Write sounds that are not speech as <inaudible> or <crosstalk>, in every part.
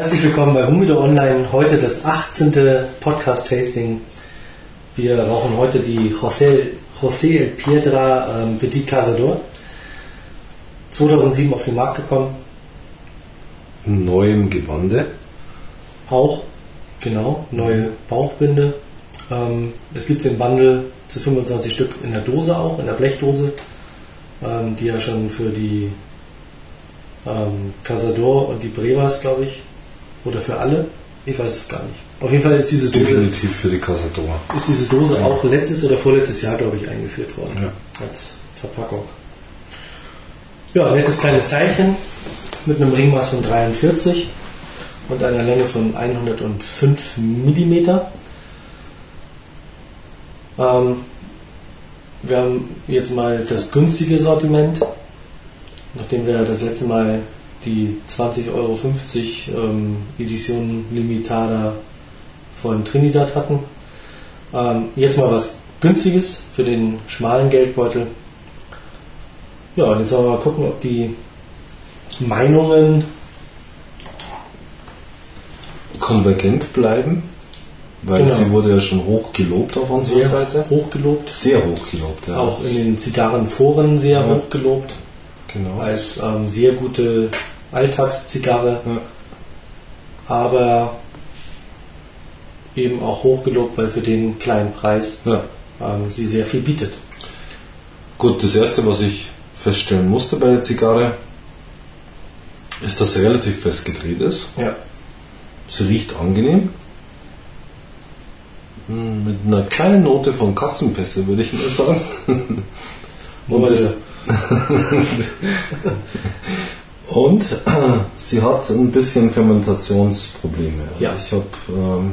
Herzlich willkommen bei Humido Online. Heute das 18. Podcast-Tasting. Wir rauchen heute die José, José Piedra ähm, Petit Cazador. 2007 auf den Markt gekommen. In neuem Gewande. Auch, genau, neue Bauchbinde. Ähm, es gibt im Bundle zu 25 Stück in der Dose auch, in der Blechdose, ähm, die ja schon für die ähm, Cazador und die Brevas, glaube ich, oder für alle, ich weiß es gar nicht. Auf jeden Fall ist diese Dose, Definitiv für die Casador. ist diese Dose auch letztes oder vorletztes Jahr, glaube ich, eingeführt worden Ja. als Verpackung. Ja, nettes kleines Teilchen mit einem Ringmaß von 43 und einer Länge von 105 mm. Ähm, wir haben jetzt mal das günstige Sortiment, nachdem wir das letzte Mal die 20,50 Euro ähm, Edition Limitada von Trinidad hatten. Ähm, jetzt mal was günstiges für den schmalen Geldbeutel. Ja, und jetzt wollen wir mal gucken, ob die Meinungen Konvergent bleiben, weil Genau. sie wurde ja schon hoch gelobt auf unserer sehr Seite. hochgelobt, Sehr hoch gelobt, ja. auch in den Zigarrenforen sehr Ja. hochgelobt, genau. als ähm, sehr gute Alltagszigarre, Ja. aber eben auch hochgelobt, weil für den kleinen Preis Ja. ähm, sie sehr viel bietet. Gut, das erste, was ich feststellen musste bei der Zigarre, ist, dass sie relativ fest gedreht ist. Ja. Sie riecht angenehm. Hm, Mit einer kleinen Note von Katzenpässe, würde ich mal sagen. <laughs> Und, Nur das, und sie hat ein bisschen Fermentationsprobleme. Also Ja. Ich habe ähm,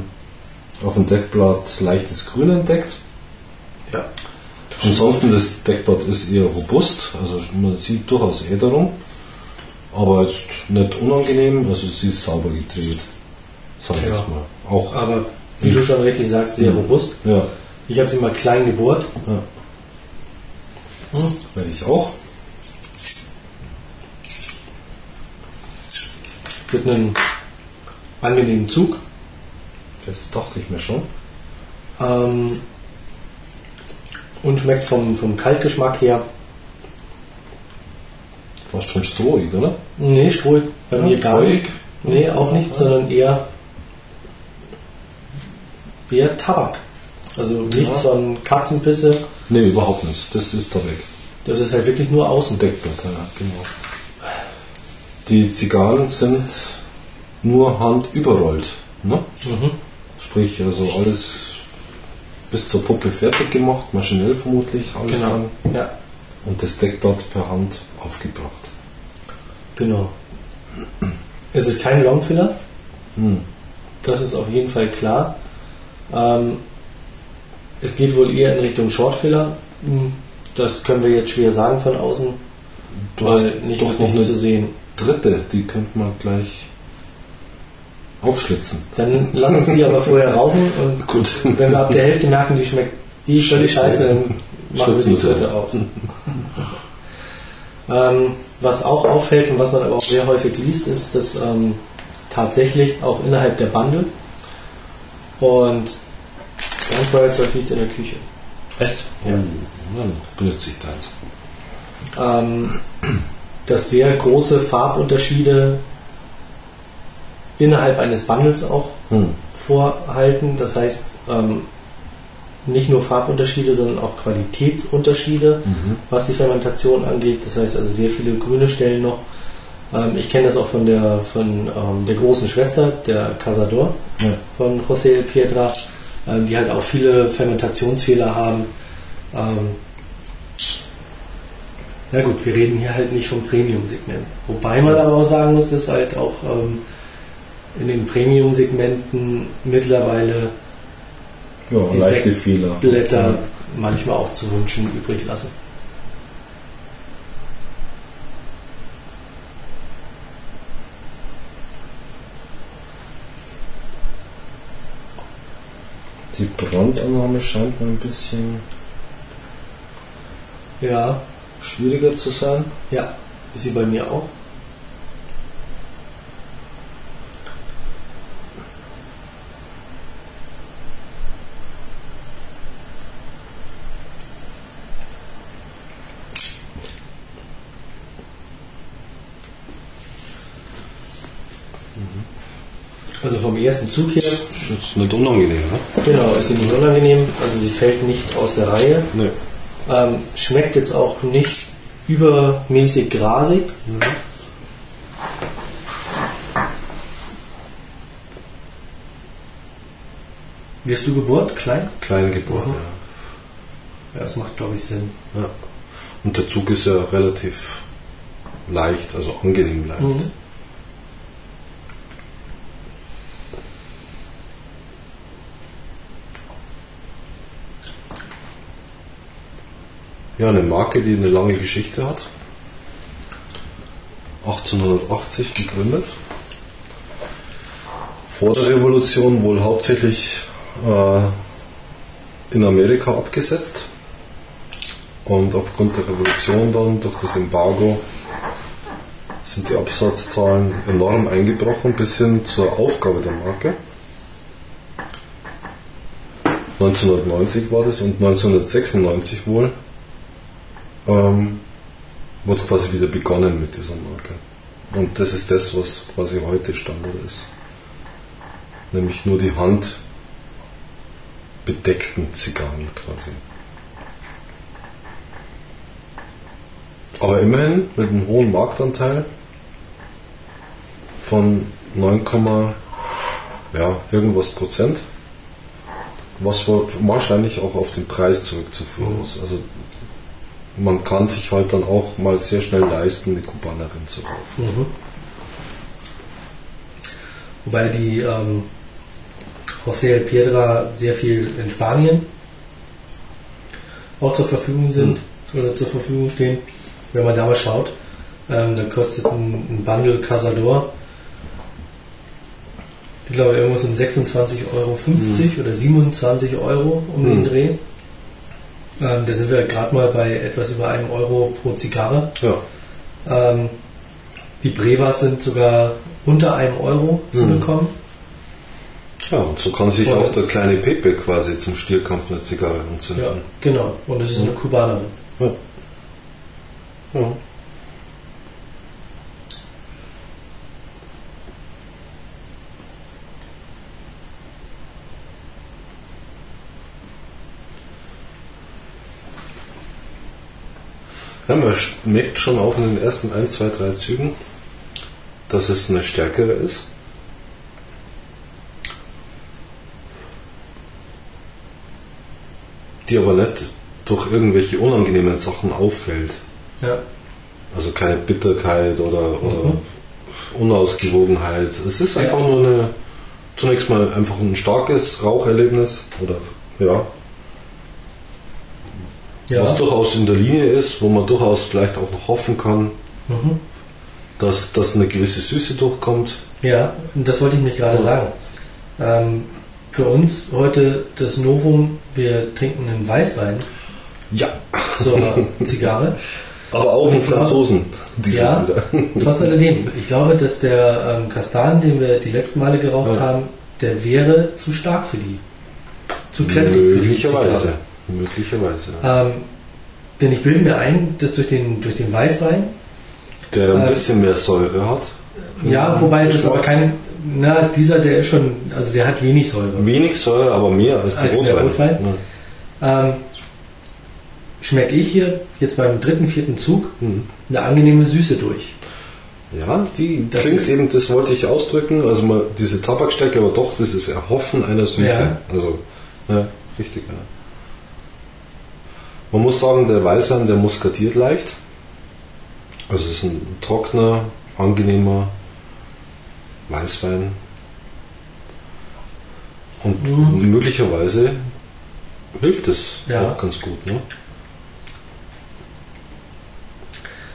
auf dem Deckblatt leichtes Grün entdeckt. ja. Ansonsten das Deckblatt ist eher robust, also man sieht durchaus Äderung, aber jetzt nicht unangenehm, also sie ist sauber gedreht, sag ich Ja. jetzt mal. Auch, Aber wie du schon richtig sagst, sehr Mhm. robust. ja, Ich habe sie mal klein gebohrt. ja. Hm. werde ich auch. Mit einem angenehmen Zug. Das dachte ich mir schon. Ähm, und schmeckt vom, vom Kaltgeschmack her. Fast schon strohig, oder? Nee, strohig bei mir gar Strohig? nicht. Nee, auch nicht, sondern eher, eher Tabak. Also nichts Ja. von Katzenpisse. Nee, überhaupt nicht. Das ist da weg. Das ist halt wirklich nur außen. Deckblatt, ja, genau. Die Zigarren sind nur handüberrollt. Ne? Mhm. Sprich, also alles bis zur Puppe fertig gemacht, maschinell vermutlich, alles Genau. dann. Ja, Und das Deckblatt per Hand aufgebracht. genau. Es ist kein Longfiller. Hm. Das ist auf jeden Fall klar. Ähm, es geht wohl eher in Richtung Shortfiller. Hm, Das können wir jetzt schwer sagen von außen, Du weil hast nicht, doch noch nicht eine zu sehen. dritte, die könnte man gleich aufschlitzen. Dann lass uns die aber vorher rauchen und <laughs> Gut. wenn wir ab der Hälfte merken, die schmeckt eh völlig scheiße, dann machen wir die dritte auf. auf. <laughs> ähm, was auch auffällt und was man aber auch sehr häufig liest, ist, dass ähm, tatsächlich auch innerhalb der Bande und ein Feuerzeug liegt in der Küche. Echt? Ja. Oh, dann benutze ich das. ähm, dass sehr große Farbunterschiede innerhalb eines Bundles auch Hm. vorhalten. Das heißt, ähm, nicht nur Farbunterschiede, sondern auch Qualitätsunterschiede, Mhm. was die Fermentation angeht. Das heißt also sehr viele grüne Stellen noch. Ähm, ich kenne das auch von der von ähm, der großen Schwester, der Casador Ja. von José Piedra, ähm, die halt auch viele Fermentationsfehler haben. Ähm, ja gut, wir reden hier halt nicht vom Premium-Segment. Wobei man aber auch sagen muss, dass halt auch ähm, in den Premium-Segmenten mittlerweile Ja, Die leichte Fehler. Blätter manchmal auch zu wünschen übrig lassen. Die Brandannahme scheint mir ein bisschen Ja, schwieriger zu sein. ja, ist sie bei mir auch. Also vom ersten Zug her, Ist jetzt nicht unangenehm, ne? genau, ist sie nicht unangenehm. Also sie fällt nicht aus der Reihe. Nee. Ähm, schmeckt jetzt auch nicht übermäßig grasig. Wirst du gebohrt? Klein? Kleine Geburt, Mhm. ja. Ja, das macht, glaube ich, Sinn. ja. Und der Zug ist ja relativ leicht, also angenehm leicht. Mhm. Ja, eine Marke, die eine lange Geschichte hat. 1880 gegründet. Vor der Revolution wohl hauptsächlich äh, in Amerika abgesetzt. Und aufgrund der Revolution dann durch das Embargo sind die Absatzzahlen enorm eingebrochen bis hin zur Aufgabe der Marke. 1990 war das und 1996 wohl ähm, wurde quasi wieder begonnen mit dieser Marke. Und das ist das, was quasi heute Standard ist. Nämlich nur die Hand bedeckten Zigarren quasi. Aber immerhin mit einem hohen Marktanteil von 9, ja, irgendwas Prozent, was wahrscheinlich auch auf den Preis zurückzuführen ist. Also man kann sich halt dann auch mal sehr schnell leisten, eine Kubanerin zu kaufen. Mhm. Wobei die ähm, José El Piedra sehr viel in Spanien auch zur Verfügung sind oder zur Verfügung stehen. Wenn man da mal schaut, ähm, dann kostet ein, ein Bundle Casador, ich glaube, irgendwas um 26,50 Euro oder 27 Euro um den Mhm. Dreh. Ähm, da sind wir gerade mal bei etwas über einem Euro pro Zigarre. Ja, Ähm, die Brevas sind sogar unter einem Euro zu Mhm. bekommen. ja, und so kann sich Oder- auch der kleine Pepe quasi zum Stierkampf eine Zigarre Ja, anzünden. genau. Und es ist eine Kubanerin. Ja. ja. Ja, man merkt schon auch in den ersten 1, 2, 3 Zügen, dass es eine stärkere ist. Die aber nicht durch irgendwelche unangenehmen Sachen auffällt. Ja. Also keine Bitterkeit oder, oder Mhm. Unausgewogenheit. Es ist einfach nur eine, zunächst mal einfach ein starkes Raucherlebnis oder ja, ja. was durchaus in der Linie ist, wo man durchaus vielleicht auch noch hoffen kann, Mhm. dass, dass eine gewisse Süße durchkommt. ja, und das wollte ich mich gerade Ja. sagen. Ähm, für uns heute das Novum, wir trinken einen Weißwein Ja, zur Zigarre. <laughs> aber auch einen Franzosen. Ja. <laughs> Trotz alledem, ich glaube, dass der ähm, Kastan, den wir die letzten Male geraucht Ja. haben, der wäre zu stark für die. Zu kräftig für die Möglicherweise. Möglicherweise. Ähm, denn ich bilde mir ein, dass durch den, durch den Weißwein, Der ein äh, bisschen mehr Säure hat. ja, wobei das aber kein, na, dieser, der ist schon, also der hat wenig Säure. Wenig Säure, aber mehr als, Als der der Rotwein. Rotwein? Ähm, schmecke ich hier jetzt beim dritten, vierten Zug Ja. Mhm. eine angenehme Süße durch. Ja, die Das klingt ist- eben, das wollte ich ausdrücken, also mal diese Tabakstärke, aber doch dieses Erhoffen einer Süße. Ja. Also, ja, richtig, ja. Man muss sagen, der Weißwein, der muskatiert leicht. Also es ist ein trockener, angenehmer Weißwein. Und Mhm. möglicherweise hilft es Ja. auch ganz gut. Ne?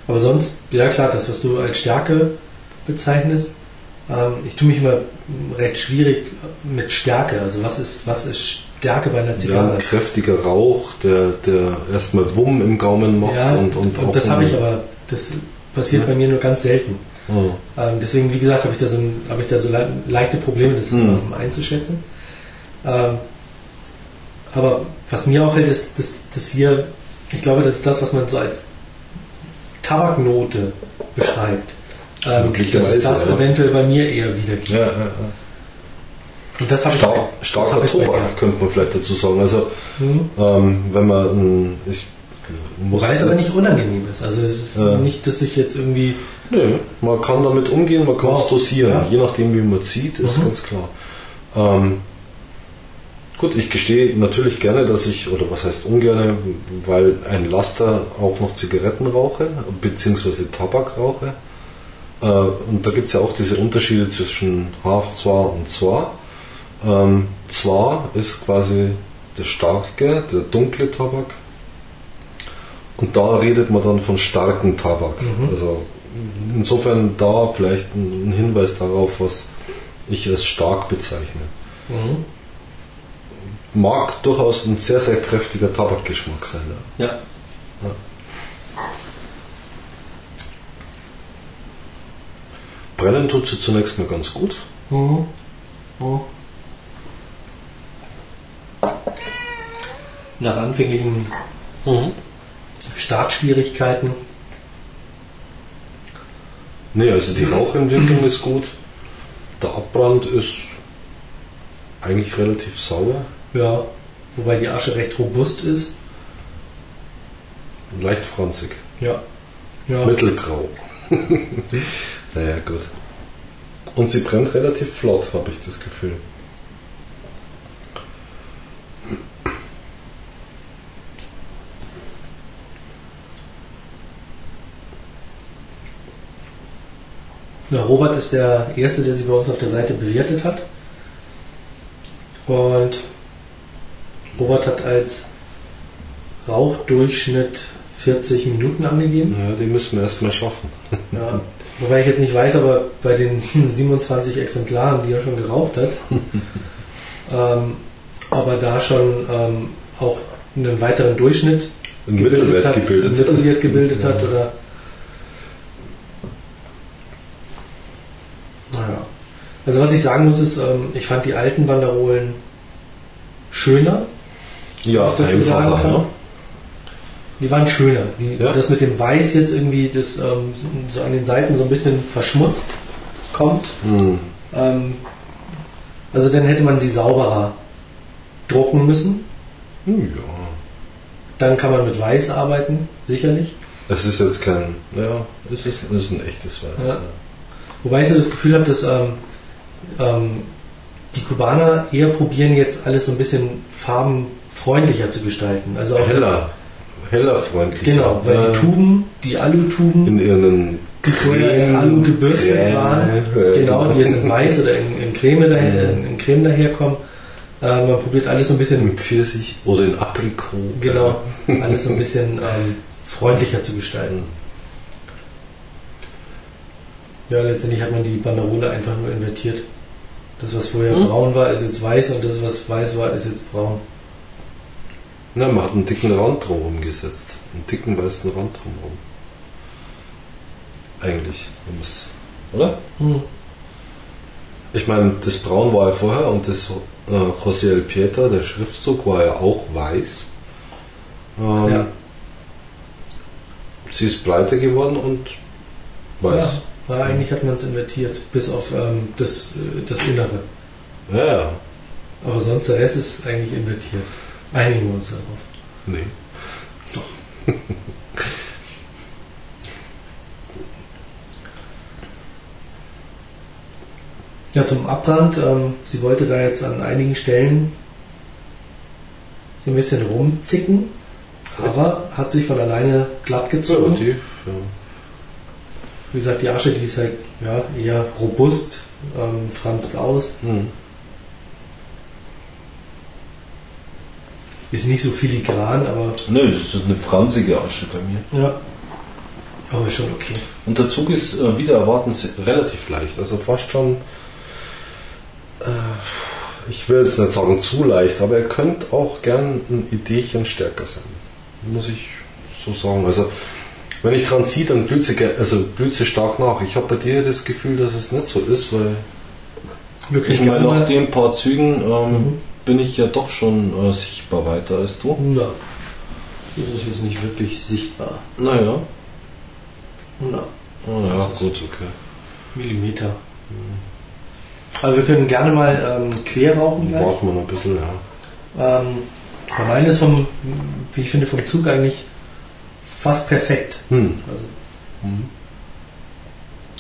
Aber sonst, ja klar, das, was du als Stärke bezeichnest, ich tue mich immer recht schwierig mit Stärke. Also was ist, was ist Stärke bei einer Ja, Zigarre? ein kräftiger Rauch, der, der erstmal Wumm im Gaumen macht Ja, und, und, auch das habe ich aber, das passiert Ja. bei mir nur ganz selten. Ähm, deswegen, wie gesagt, habe ich da so, habe ich da so le leichte Probleme, das Mhm. ähm, einzuschätzen. Ähm, aber was mir auffällt, ist, dass, dass hier, ich glaube, das ist das, was man so als Tabaknote beschreibt. Ähm, dass das ja. eventuell bei mir eher wiedergibt. Ja, ja, ja. Und das habe Star ich starker hab Tobak, könnte man vielleicht dazu sagen. Also, Mhm. ähm, wenn man, ich muss Wobei es aber nicht unangenehm ist. Also es ist nicht, dass ich jetzt irgendwie. Nö, man kann damit umgehen, man kann es Wow. dosieren. Je nachdem, wie man zieht, ist Mhm. ganz klar. Ähm, gut, ich gestehe natürlich gerne, dass ich, oder was heißt ungerne, weil ein Laster auch noch Zigaretten rauche, beziehungsweise Tabak rauche. Äh, und da gibt es ja auch diese Unterschiede zwischen Half-Zwar und Zwar. Ähm, Zwar ist quasi der starke, der dunkle Tabak. Und da redet man dann von starken Tabak. Mhm. Also insofern da vielleicht ein ein Hinweis darauf, was ich als stark bezeichne. Mhm. Mag durchaus ein sehr, sehr kräftiger Tabakgeschmack sein. Ja. Ja. Brennen tut sie zunächst mal ganz gut. Mhm. Mhm. Nach anfänglichen Startschwierigkeiten. Nee, also die Rauchentwicklung ist gut. Der Abbrand ist eigentlich relativ sauer. Ja. Wobei die Asche recht robust ist. Leicht franzig. Ja. Ja. Mittelgrau. <laughs> naja, gut. Und sie brennt relativ flott, habe ich das Gefühl. Ja, Robert ist der Erste, der sie bei uns auf der Seite bewertet hat. Und Robert hat als Rauchdurchschnitt 40 Minuten angegeben. Ja, die müssen wir erstmal schaffen. Ja. Wobei ich jetzt nicht weiß, aber bei den <laughs> 27 Exemplaren, die er schon geraucht hat, <laughs> ähm, ob er da schon ähm, auch einen weiteren Durchschnitt Ein Mittelwert hat, gebildet. einen Mittelwert gebildet hat Ja. oder naja. Also was ich sagen muss ist, ähm, ich fand die alten Banderolen schöner. Ja, das einfacher. Ne? Die waren schöner. Die, Ja. Das mit dem Weiß jetzt irgendwie, das ähm, so an den Seiten so ein bisschen verschmutzt kommt. Hm. Ähm, also dann hätte man sie sauberer drucken müssen. Hm, Ja, Dann kann man mit Weiß arbeiten, sicherlich. es ist jetzt kein, ja, es ist, es ist ein echtes Weiß. Ja. Ja. Wobei ich so das Gefühl habe, dass ähm, ähm, die Kubaner eher probieren jetzt alles so ein bisschen farbenfreundlicher zu gestalten. Also auch Heller, heller freundlicher. Genau, weil die Tuben, die Alutuben, in ihren die vorher in Alu gebürstet Creme, waren, äh, genau, die jetzt in <laughs> Weiß oder in, in Creme, daher, Mhm. in Creme daherkommen. Äh, man probiert alles so ein bisschen in Pfirsich oder in Aprikot. Genau, alles so ein bisschen ähm, freundlicher zu gestalten. Ja, letztendlich hat man die Banderole einfach nur invertiert. Das, was vorher Mhm. braun war, ist jetzt weiß und das, was weiß war, ist jetzt braun. Na, man hat einen dicken Rand drumherum gesetzt. Einen dicken weißen Rand drumherum. Eigentlich, wenn oder? Ich meine, das Braun war ja vorher und das äh, José El Pietra, der Schriftzug, war ja auch weiß. Ähm, Ja. Sie ist pleite geworden und weiß. Ja, ja, eigentlich hat man es invertiert, bis auf ähm, das, äh, das Innere. Ja, ja. Aber sonst der Rest ist eigentlich invertiert. Einigen wir uns darauf. Nee. Ja, zum Abbrand. Ähm, sie wollte da jetzt an einigen Stellen so ein bisschen rumzicken, aber hat sich von alleine glatt gezogen. Relativ, ja. Wie gesagt, die Asche, die ist halt ja, eher robust, ähm, franzt aus, Hm. Ist nicht so filigran, aber Nö, das ist eine franzige Asche bei mir. ja, aber schon okay. Und der Zug ist äh, wieder erwarten se- relativ leicht. Also fast schon, äh, ich will jetzt nicht sagen zu leicht, aber er könnte auch gern ein Ideechen stärker sein. Muss ich so sagen. Also wenn ich dran ziehe, dann blüht sie, also blüht sie stark nach. Ich habe bei dir das Gefühl, dass es nicht so ist, weil Wirklich ich meine, nach den paar Zügen ähm, Mhm. Bin ich ja doch schon äh, sichtbar weiter als du. Ja, das ist jetzt nicht wirklich sichtbar. Naja, Na, ah, ja, gut, okay. Millimeter. Aber wir können gerne mal ähm, quer rauchen gleich. Warten wir noch ein bisschen, ja. Ähm, meine ist vom, wie ich finde, vom Zug eigentlich fast perfekt. Hm. Also Mhm.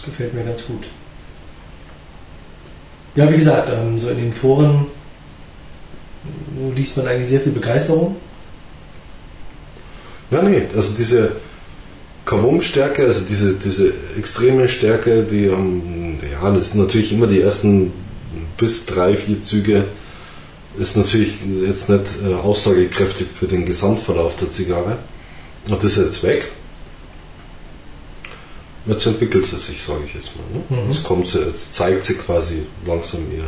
gefällt mir ganz gut. Ja, wie gesagt, ähm, so in den Foren liest man eigentlich sehr viel Begeisterung. Ja, nee, also diese Kavum-Stärke, also diese, diese extreme Stärke, die haben, ja, das sind natürlich immer die ersten bis drei, vier Züge, ist natürlich jetzt nicht äh, aussagekräftig für den Gesamtverlauf der Zigarre. Und das ist jetzt weg. Jetzt entwickelt sie sich, sage ich jetzt mal. Ne? Mhm. Jetzt kommt sie, jetzt zeigt sie quasi langsam ihr,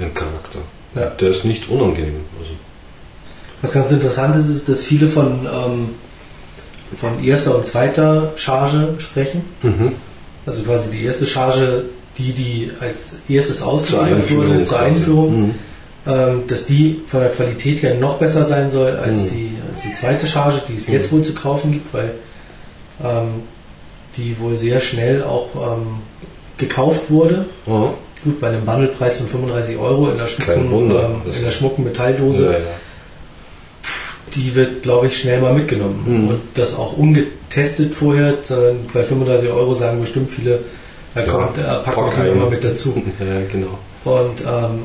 ihren Charakter. Ja. Der ist nicht unangenehm. Also, Was ganz interessant ist, ist, dass viele von, ähm, von erster und zweiter Charge sprechen. mhm. Also quasi die erste Charge, die, die als erstes ausgeliefert wurde, zur. Einführung, Mhm. ähm, dass die von der Qualität her noch besser sein soll als, Mhm. die, als die zweite Charge, die es jetzt Mhm. wohl zu kaufen gibt, weil ähm, die wohl sehr schnell auch ähm, gekauft wurde. Ja. Gut, bei einem Bundlepreis von 35 Euro in der schmucken, Wunder. ähm, in der schmucken Metalldose, Ja, ja. die wird, glaube ich, schnell mal mitgenommen. Mhm. Und das auch ungetestet vorher, sondern bei 35 Euro sagen bestimmt viele, da Ja, kommt, äh, packen pack wir mal mit dazu. <laughs> ja, genau. Und ähm,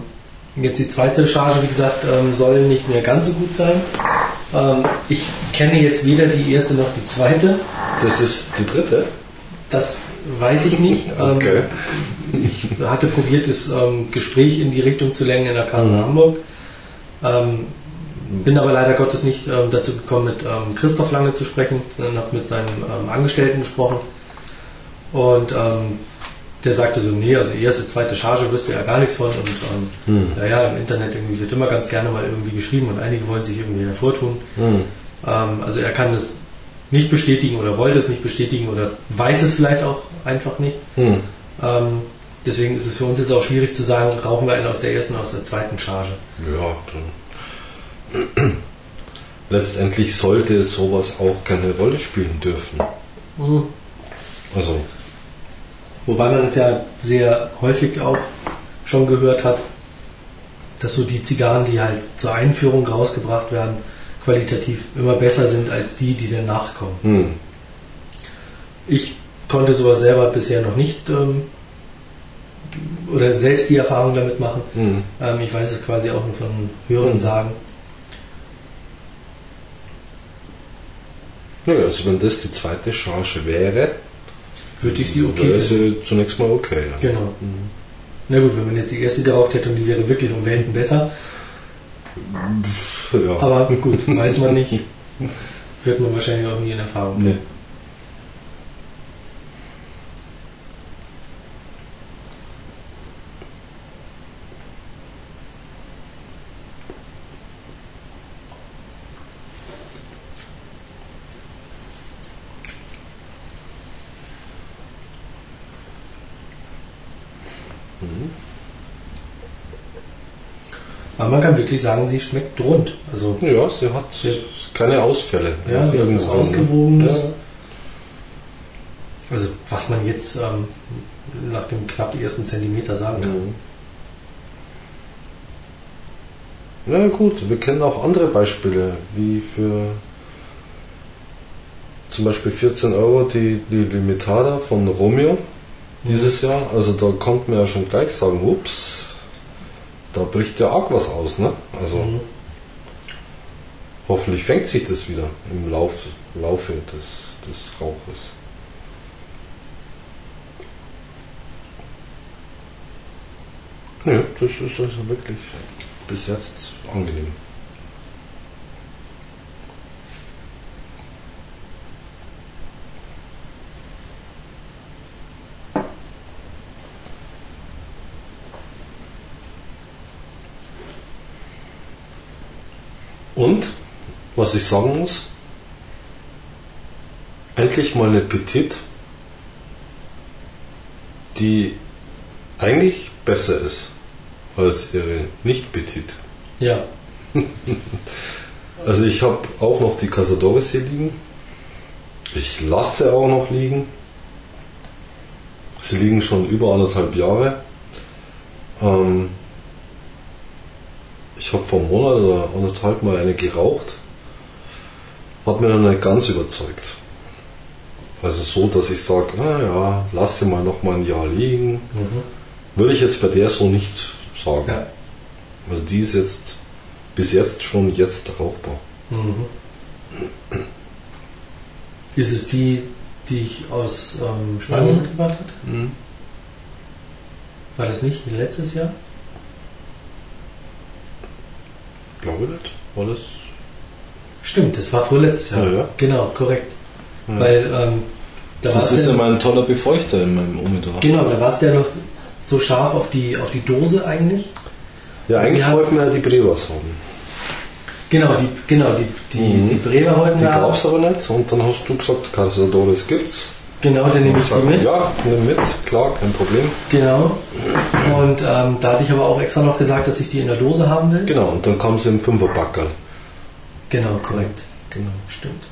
jetzt die zweite Charge, wie gesagt, ähm, soll nicht mehr ganz so gut sein. Ähm, ich kenne jetzt weder die erste noch die zweite. Das ist die dritte? Das weiß ich nicht. Ähm, Okay. Ich hatte probiert, das ähm, Gespräch in die Richtung zu lenken in der Karte Mhm. Hamburg. Ähm, bin aber leider Gottes nicht ähm, dazu gekommen, mit ähm, Christoph Lange zu sprechen, sondern habe mit seinem ähm, Angestellten gesprochen. Und ähm, der sagte so, nee, also erste, zweite Charge wüsste er gar nichts von. Und ähm, Hm. naja, im Internet irgendwie wird immer ganz gerne mal irgendwie geschrieben und einige wollen sich irgendwie hervortun. Hm. Ähm, also er kann es nicht bestätigen oder wollte es nicht bestätigen oder weiß es vielleicht auch einfach nicht. Hm. Ähm, deswegen ist es für uns jetzt auch schwierig zu sagen, rauchen wir einen aus der ersten oder aus der zweiten Charge. Ja, dann. Letztendlich sollte sowas auch keine Rolle spielen dürfen. Also, Wobei man es ja sehr häufig auch schon gehört hat, dass so die Zigarren, die halt zur Einführung rausgebracht werden, qualitativ immer besser sind als die, die danach kommen. hm. Ich konnte sowas selber bisher noch nicht ähm, oder selbst die Erfahrung damit machen. Hm. Ähm, ich weiß es quasi auch nur von Hörern Mhm. sagen. Naja, also wenn das die zweite Charge wäre, Würde ich sie okay wäre sie zunächst mal okay. Ja. Genau. Mhm. Na gut, wenn man jetzt die erste geraucht hätte und die wäre wirklich um Welten besser, ja. aber gut, <laughs> weiß man nicht. Wird man wahrscheinlich auch nie in Erfahrung. nee. Man kann wirklich sagen, sie schmeckt rund. Also Ja, sie hat Ja. keine Ausfälle. ja, sie hat was ne? Ausgewogenes. Ja. Also was man jetzt ähm, nach dem knapp ersten Zentimeter sagen kann. Mhm. Ja gut, wir kennen auch andere Beispiele, wie für zum Beispiel 14 Euro die, die Limitada von Romeo dieses Jahr. Also da konnte man ja schon gleich sagen, ups, da bricht ja arg was aus. Ne? Also Mhm. hoffentlich fängt sich das wieder im Lauf, Laufe des, des Rauches. Ja, das ist also wirklich bis jetzt angenehm. Und, was ich sagen muss, endlich mal eine Petit, die eigentlich besser ist als ihre nicht Petit. Ja, <laughs> Also ich habe auch noch die Casadores hier liegen. Ich lasse auch noch liegen. Sie liegen schon über anderthalb Jahre. Ähm, ich habe vor einem Monat oder anderthalb Mal eine geraucht. Hat mir noch nicht ganz überzeugt. Also so, dass ich sage, naja, lass sie mal noch mal ein Jahr liegen. Mhm. Würde ich jetzt bei der so nicht sagen. Ja. Also die ist jetzt bis jetzt schon jetzt rauchbar. Mhm. Ist es die, die ich aus ähm, Spanien Mhm. mitgebracht hat? War das nicht letztes Jahr? Glaube nicht. War das? Stimmt, das war vorletztes Jahr. Ja, ja. Genau, korrekt. Ja. Weil ähm, da Das ist ja- immer ein toller Befeuchter in meinem Umidor. Genau, da war es ja noch so scharf auf die, auf die Dose eigentlich. Ja, eigentlich Sie wollten wir ja die Brevas haben. Genau, die, genau, die, die, Mhm. die Brewer wollten Die wir gab es aber nicht. Und dann hast du gesagt, Casadores gibt's. Genau, dann nehme ich die Sag, mit. Ja, nimm mit, klar, kein Problem. Genau. Und ähm, da hatte ich aber auch extra noch gesagt, dass ich die in der Dose haben will. Genau, und dann kam sie im Fünferbackerl. Genau, korrekt. Genau. Stimmt.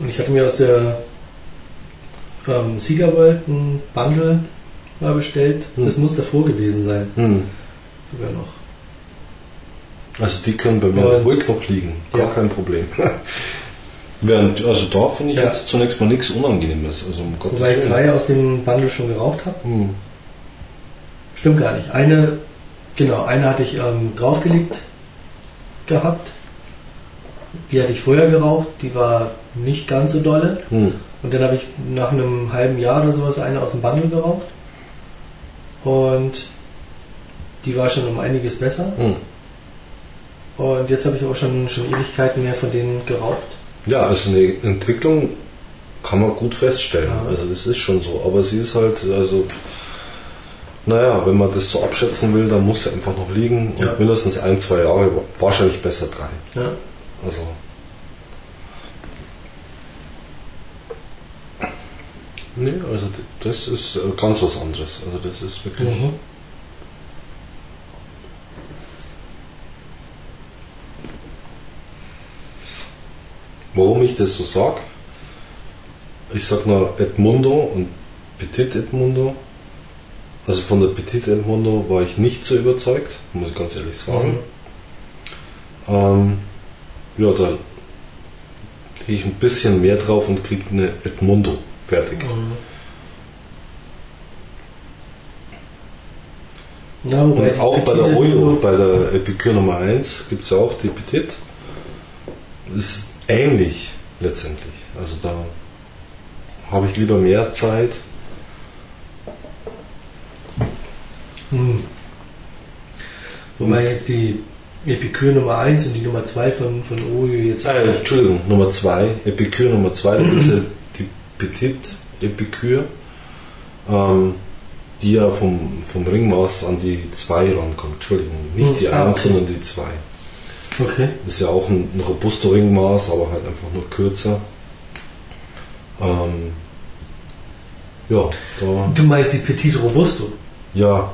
Und ich hatte mir aus der ähm, Sieger World ein Bundle mal bestellt. Hm. Das muss davor gewesen sein. Hm. Sogar noch. Also die können bei mir Und- ruhig noch liegen, gar Ja. kein Problem. <laughs> Während, also da finde ich Ja. jetzt zunächst mal nichts Unangenehmes. Also um Gottes Wobei ich zwei aus dem Bundle schon geraucht habe. Hm. Stimmt gar nicht. Eine, genau, eine hatte ich ähm, draufgelegt gehabt. Die hatte ich vorher geraucht, die war nicht ganz so dolle. Hm. Und dann habe ich nach einem halben Jahr oder sowas eine aus dem Bundle geraucht. Und die war schon um einiges besser. Hm. Und jetzt habe ich auch schon, schon Ewigkeiten mehr von denen geraucht. Ja, also eine Entwicklung kann man gut feststellen. Also das ist schon so. Aber sie ist halt, also, naja, wenn man das so abschätzen will, dann muss sie einfach noch liegen und Ja. mindestens ein, zwei Jahre, wahrscheinlich besser drei. Ja. Also. Nee, also das ist äh, ganz was anderes. Also das ist wirklich. Mhm. Warum ich das so sage? Ich sag nur Edmundo und Petit Edmundo. Also von der Petit Edmundo war ich nicht so überzeugt, muss ich ganz ehrlich sagen. Mhm. Ähm, ja, da gehe ich ein bisschen mehr drauf und kriege eine Edmundo fertig. Mhm. Ja, Und auch bei der Oyo, bei der Epicure Nummer 1, gibt es ja auch die Petit. Ist ähnlich letztendlich. Also da habe ich lieber mehr Zeit. Hm. Wobei jetzt die Epicure Nummer 1 und die Nummer 2 von, von Oyo jetzt. Äh, Entschuldigung, Nummer 2, Epicure Nummer 2, da gibt es ja die Petit Epicure, ähm, die ja vom, vom Ringmaß an die 2 rankommt. Entschuldigung, nicht Hm, die ah, 1, okay. sondern die 2. Okay. Ist ja auch ein, ein Robusto-Ringmaß, aber halt einfach nur kürzer. Ähm, ja, da. Du meinst die Petit Robusto? Ja,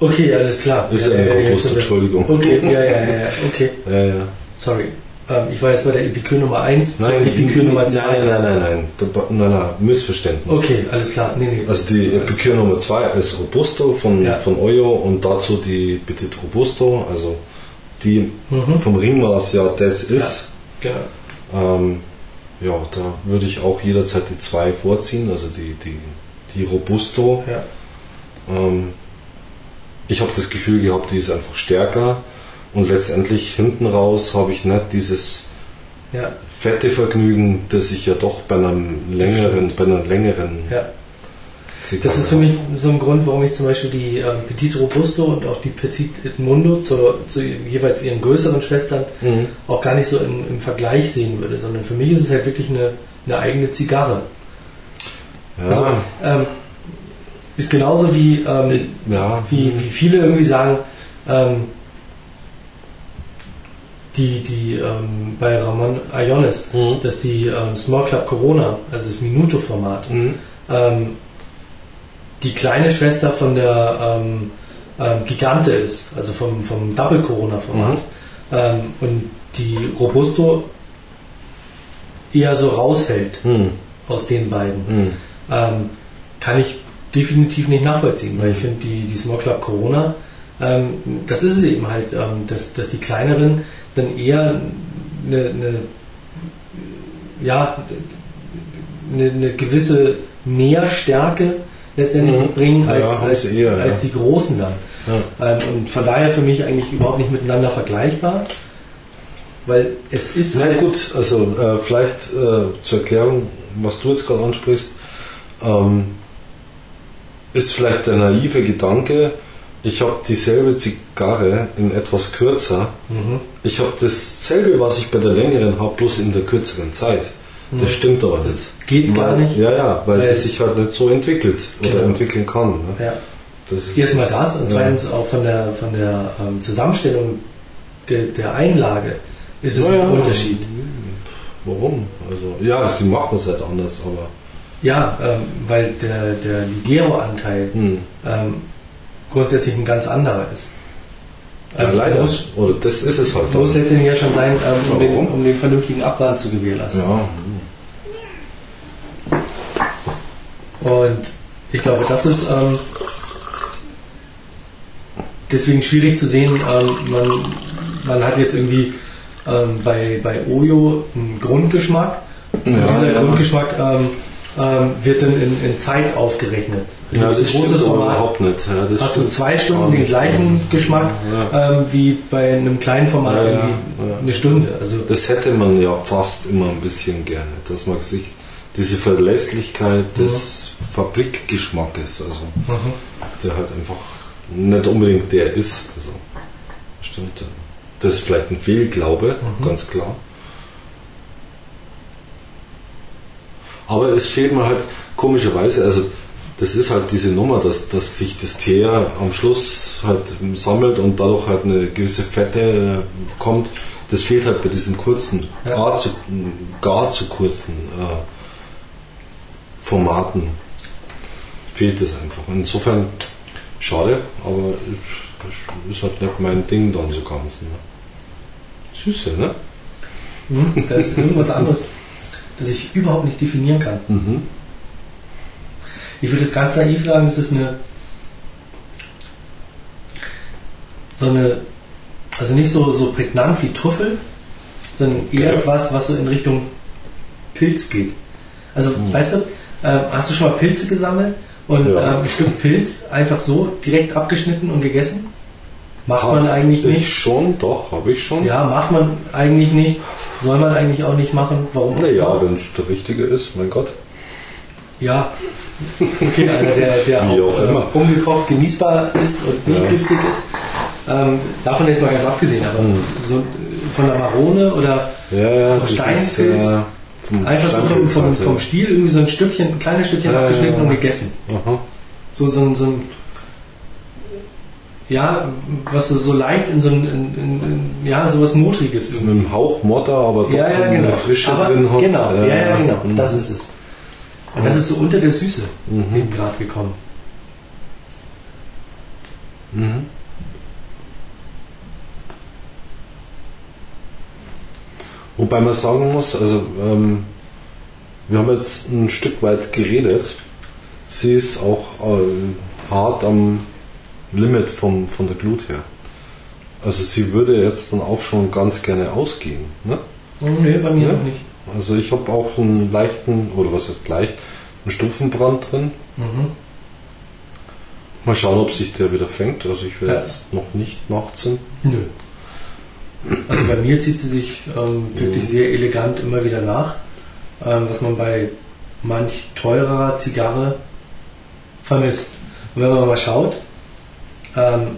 Okay, alles klar. ist ja, ja, eine ja, Robusto, wir- Entschuldigung. Okay, ja, ja, ja, ja, okay. <laughs> Ja, ja. Sorry. Ähm, ich war jetzt bei der Epicure Nummer 1 zur Nein, Epicure Nummer 2. Nein, nein, nein, nein, Da- nein, nein, Missverständnis. Okay, alles klar. Nee, nee. Also die Alles Epicure Nummer 2 ist Robusto von, Ja. von Oyo und dazu die Petit Robusto, also die Mhm. vom Ringmaß ja das ist. Genau. Ähm, ja, da würde ich auch jederzeit die 2 vorziehen, also die, die, die Robusto. Ja. Ähm, ich habe das Gefühl gehabt, die ist einfach stärker und letztendlich hinten raus habe ich nicht dieses Ja, fette Vergnügen, das ich ja doch bei einem längeren, bei einer längeren ja. Das ist für mich so ein Grund, warum ich zum Beispiel die ähm, Petit Robusto und auch die Petit Edmundo zu, zu jeweils ihren größeren Schwestern Mhm. auch gar nicht so im, im Vergleich sehen würde, sondern für mich ist es halt wirklich eine, eine eigene Zigarre. Ja, Also, ähm, ist genauso wie, ähm, ja, wie, wie viele irgendwie sagen, ähm, die, die ähm, bei Ramon Ayones, Mhm. dass die ähm, Small Club Corona, also das Minuto-Format, Mhm. ähm, die kleine Schwester von der ähm, ähm, Gigante ist, also vom, vom Double Corona-Format. Mhm. Ähm, und die Robusto eher so rausfällt Mhm. aus den beiden. Mhm. Ähm, kann ich definitiv nicht nachvollziehen, weil ich finde, die, die Small Club Corona, ähm, das ist es eben halt, dass, dass die kleineren dann eher eine, eine ja, eine, eine gewisse Nährstärke letztendlich Mhm. bringen als, Ja, als, eher, ja. als die Großen dann. Ja. Ähm, und von daher für mich eigentlich überhaupt nicht miteinander vergleichbar, weil es ist Na gut, also äh, vielleicht äh, zur Erklärung, was du jetzt gerade ansprichst, ähm, ist vielleicht der naive Gedanke, ich habe dieselbe Zigarre in etwas kürzer. Mhm. Ich habe dasselbe, was ich bei der längeren habe, bloß in der kürzeren Zeit. Das stimmt aber. Das geht gar nicht. Ja, ja, weil, Weil- sie sich halt nicht so entwickelt oder Genau. entwickeln kann. Ne? Ja. Das ist Erstmal das und ja. zweitens auch von der, von der ähm, Zusammenstellung der, der Einlage ist es Ja, ja. ein Unterschied. Warum? Also, ja, sie machen es halt anders, aber. Ja, ähm, weil der, der Ligero-Anteil Hm. ähm, grundsätzlich ein ganz anderer ist. Ja, Ähm, leider. Muss, Oder das ist es halt. muss letztendlich ja schon sein, ähm, um, den, um den vernünftigen Abbrand zu gewährleisten. ja. Und ich glaube, das ist ähm, deswegen schwierig zu sehen. Ähm, man, man hat jetzt irgendwie ähm, bei, bei Oyo einen Grundgeschmack. Und Ja, dieser ja. Grundgeschmack ähm, ähm, wird dann in, in Zeit aufgerechnet. Ja, das ist ein stimmt aber überhaupt nicht. Ja, das Hast du zwei Stunden den gleichen Geschmack ähm, wie bei einem kleinen Format irgendwie eine Stunde. Also Das hätte man ja fast immer ein bisschen gerne, dass man sich diese Verlässlichkeit des Fabrikgeschmackes, also mhm. der halt einfach nicht unbedingt der ist. Also stimmt. Das ist vielleicht ein Fehlglaube, Mhm. ganz klar. Aber es fehlt mir halt komischerweise, also das ist halt diese Nummer, dass, dass sich das Teer am Schluss halt sammelt und dadurch halt eine gewisse Fette äh, kommt. Das fehlt halt bei diesen kurzen, Ja. gar, zu, gar zu kurzen äh, Formaten. Fehlt es einfach. Insofern schade, aber es ist halt nicht mein Ding dann so ganz. Ne? Süße, ne? Mhm. da ist irgendwas anderes, das ich überhaupt nicht definieren kann. Mhm. Ich würde es ganz naiv sagen, das ist eine so eine, also nicht so, so prägnant wie Trüffel, sondern eher Okay. was, was so in Richtung Pilz geht. Also, Mhm. weißt du, ähm, hast du schon mal Pilze gesammelt und Ja. ähm, ein Stück Pilz einfach so direkt abgeschnitten und gegessen? Macht Hab man eigentlich ich nicht. schon, doch, habe ich schon. Ja, macht man eigentlich nicht. Soll man eigentlich auch nicht machen. Warum? Naja, wenn es der richtige ist, mein Gott. Ja, okay, einer, der, der auch, auch immer. äh, ungekocht genießbar ist und nicht Ja. giftig ist. Ähm, davon jetzt mal ganz abgesehen, aber Hm. so äh, von der Marone oder Ja, ja, Vom das ist, Steinpilz? äh, einfach so vom, vom, vom. Stiel irgendwie so ein Stückchen, ein kleines Stückchen Ja, abgeschnitten ja, ja. und gegessen. Aha. So, so, ein- so ein, ja, was so, leicht in so ein, in, in, ja, sowas Modriges Mit irgendwie. einem Hauch Modder, aber doch Ja, ja, eine genau. Frische Aber drin hat. Genau, ja, ja, genau, Mhm. das ist es. Und das ist so unter der Süße Mhm. eben gerade gekommen. Mhm. Wobei man sagen muss, also ähm, wir haben jetzt ein Stück weit geredet. Sie ist auch äh, hart am Limit vom, von der Glut her. Also sie würde jetzt dann auch schon ganz gerne ausgehen. Ne? Nee, bei mir Ja. noch nicht. Also ich habe auch einen leichten, oder was ist leicht, einen Stufenbrand drin. Mhm. Mal schauen, ob sich der wieder fängt. Also ich werde Ja. jetzt noch nicht nachzünden. Nö. Also bei mir zieht sie sich ähm, wirklich Mhm. sehr elegant immer wieder nach, ähm, was man bei manch teurerer Zigarre vermisst. Und wenn man mal schaut, ähm,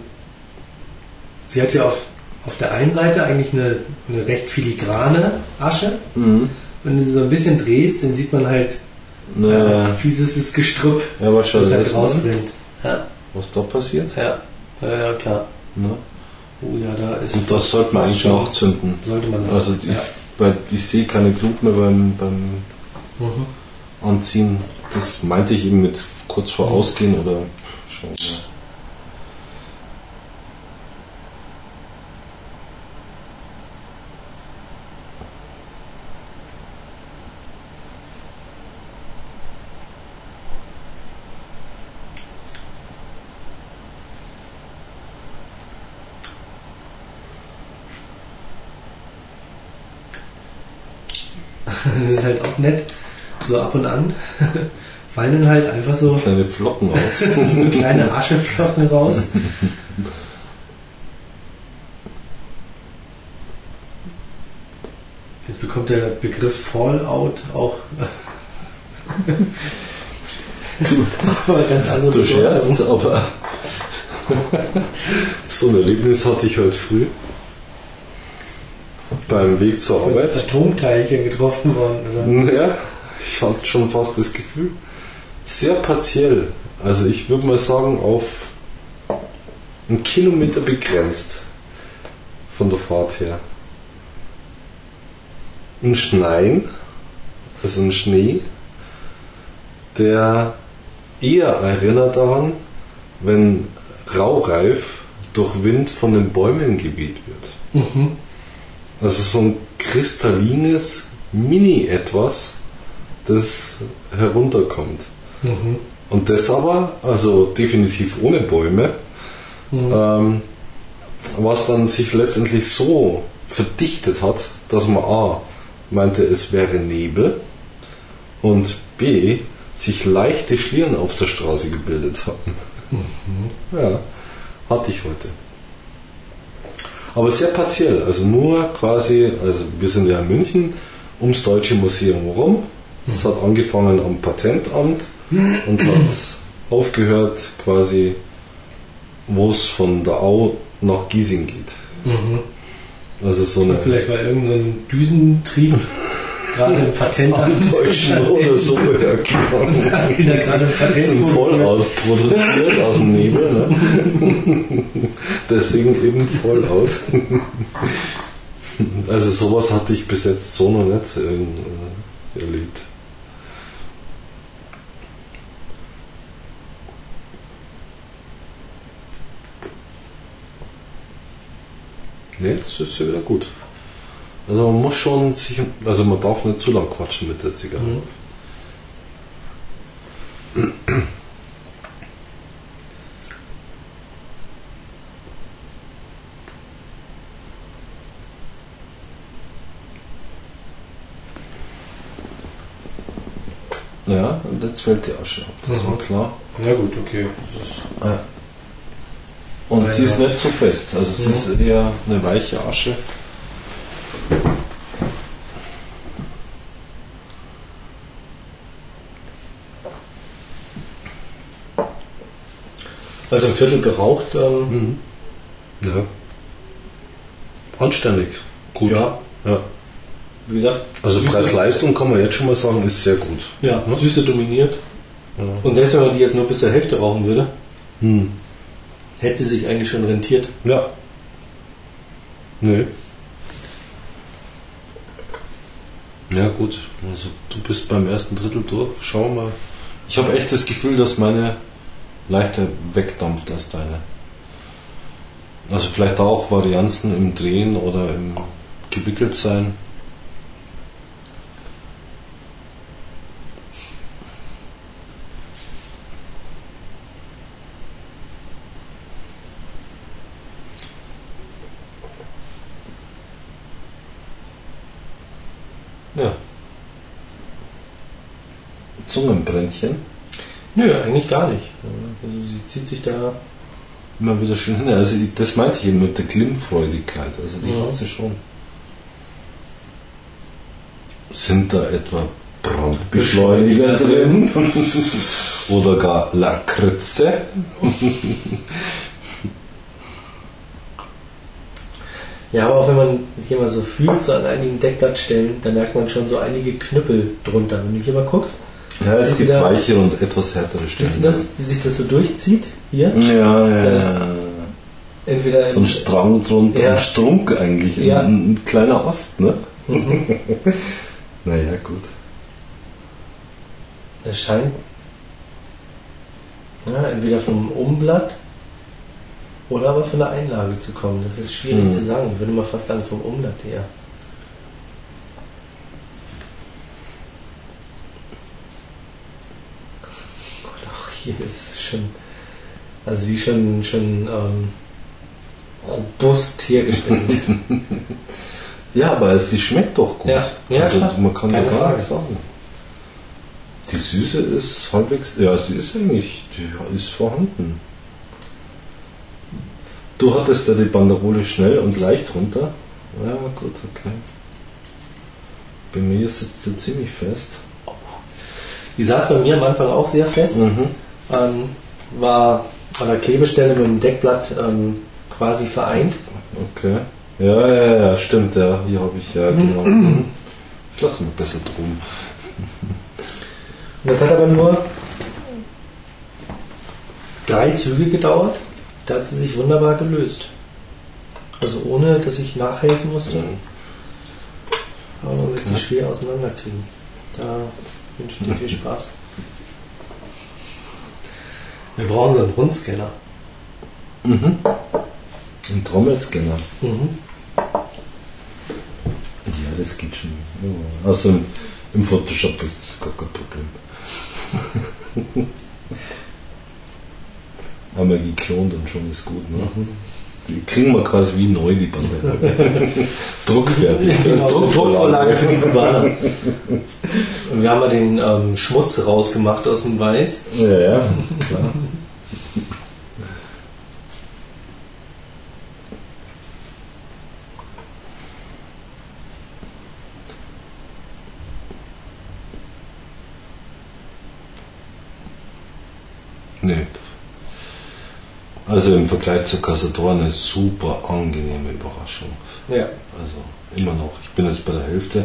sie hat ja auf, auf der einen Seite eigentlich eine, eine recht filigrane Asche. Wenn du sie so ein bisschen drehst, dann sieht man halt Naja, äh, fieses Gestrüpp, ja, aber das halt rausbringt. Ja, was da passiert. ja, ja, ja, klar. Ne? Oh ja, da ist. Und das sollte man eigentlich nachzünden. Sollte man Also ich, ja. weil ich sehe keine Glut mehr beim, beim Mhm. Anziehen. Das meinte ich eben mit kurz vor Mhm. Ausgehen oder schon. Ja. das ist halt auch nett. So ab und an fallen dann halt einfach so Kleine Flocken aus. <laughs> so kleine Ascheflocken raus. Jetzt bekommt der Begriff Fallout auch Du, <laughs> ganz andere du scherzt, aber <laughs> so ein Erlebnis hatte ich heute früh. Beim Weg zur Arbeit. Atomteilchen getroffen worden, oder? Ja, ich hatte schon fast das Gefühl. Sehr partiell. Also ich würde mal sagen, auf einen Kilometer begrenzt von der Fahrt her. Ein Schneien, also ein Schnee, der eher erinnert daran, wenn Raureif durch Wind von den Bäumen geweht wird. Mhm. Also so ein kristallines Mini-Etwas, das herunterkommt. Mhm. Und das aber, also definitiv ohne Bäume, Mhm. ähm, was dann sich letztendlich so verdichtet hat, dass man A meinte, es wäre Nebel und B sich leichte Schlieren auf der Straße gebildet haben. Ja, hatte ich heute. Aber sehr partiell, also nur quasi, also wir sind ja in München, ums Deutsche Museum rum. Es hat angefangen am Patentamt und hat aufgehört quasi, wo es von der Au nach Giesing geht. Mhm. Also so eine Vielleicht war irgend so ein Düsentrieb <laughs> gerade im Patentamt. Deutschen oder so. Hat wieder gerade ein Das Patent ist ein vorgeführt. Fallout produziert aus dem Nebel. Ne? <laughs> Deswegen eben Fallout. Also sowas hatte ich bis jetzt so noch nicht äh, erlebt. Jetzt ist ja wieder gut. Also man muss schon sich, also man darf nicht zu lang quatschen mit der Zigarre. Mhm. Ja, und jetzt fällt die Asche ab, das Mhm. war klar. Ja gut, okay. Ja. Und sie ist nicht so fest, also sie Mhm. ist eher eine weiche Asche. Also ein Viertel geraucht. Ähm, Mhm. Ja. Anständig. Gut. Ja, Ja. wie gesagt. Also Preis-Leistung kann man jetzt schon mal sagen, ist sehr gut. Ja, Süße dominiert. Ja. Und selbst wenn man die jetzt nur bis zur Hälfte rauchen würde, Hm. Hätte sie sich eigentlich schon rentiert. Ja. Nö. Ja gut, also du bist beim ersten Drittel durch. Schauen wir mal. Ich habe echt das Gefühl, dass meine leichter wegdampft als deine. Also vielleicht auch Varianzen im Drehen oder im gewickelt sein. Ja. Zungenbrändchen. Nö, eigentlich gar nicht. Also sie zieht sich da. Immer wieder schön hin. Also das meinte ich eben mit der Glimmfreudigkeit. Also die Mhm. hat sie schon. Sind da etwa Brandbeschleuniger drin? <laughs> Oder gar Lakritze? Ja, aber auch wenn man hier mal so fühlt, so an einigen Deckblattstellen, da merkt man schon so einige Knüppel drunter. Wenn du hier mal guckst, Ja, es Ist gibt weichere und etwas härtere siehst Stellen. du das, wie sich das so durchzieht? Hier? Ja, ja. Entweder So ein Strang drunter, Ja. ein Strunk eigentlich, Ja. ein, ein kleiner Ost, ne? Mhm. <laughs> Naja, gut. Das scheint ja, entweder vom Umblatt oder aber von der Einlage zu kommen. Das ist schwierig Mhm. zu sagen. Ich würde mal fast sagen vom Umblatt her. Hier ist schon, also sie schon, schon ähm, robust hergestellt. <laughs> Ja, aber sie schmeckt doch gut. Ja, ja, also klar. man kann Keine da gar nichts sagen. Die Süße ist halbwegs, ja, sie ist eigentlich, die ist vorhanden. Du hattest ja die Banderole schnell und leicht runter. Ja, gut, okay. Bei mir sitzt sie ziemlich fest. Die saß bei mir am Anfang auch sehr fest. Mhm. Ähm, war an der Klebestelle mit dem Deckblatt ähm, quasi vereint. Okay. Ja, ja, ja, stimmt, ja. Hier habe ich ja, genau. <clears throat> Ich lasse mich besser drum. Und das hat aber nur drei Züge gedauert. Da hat sie sich wunderbar gelöst. Also ohne, dass ich nachhelfen musste. Mhm. Aber man wird Okay. sie schwer auseinanderkriegen. Da wünsche ich dir <laughs> viel Spaß. Wir brauchen so einen Rundscanner. Mhm. Ein Trommelscanner. Mhm. Ja, das geht schon. Ja. Also im, im Photoshop ist das gar kein Problem. <laughs> Einmal geklont und schon ist gut. Ne? Die kriegen wir quasi wie neu, die Banderole. Druckfertig. Genau, Als Druckvorlage für die Kubaner. Und wir haben mal den ähm, Schmutz rausgemacht aus dem Weiß. Ja, ja, klar. Nee. Also im Vergleich zu Casador eine super angenehme Überraschung. Ja. Also immer noch. Ich bin jetzt bei der Hälfte.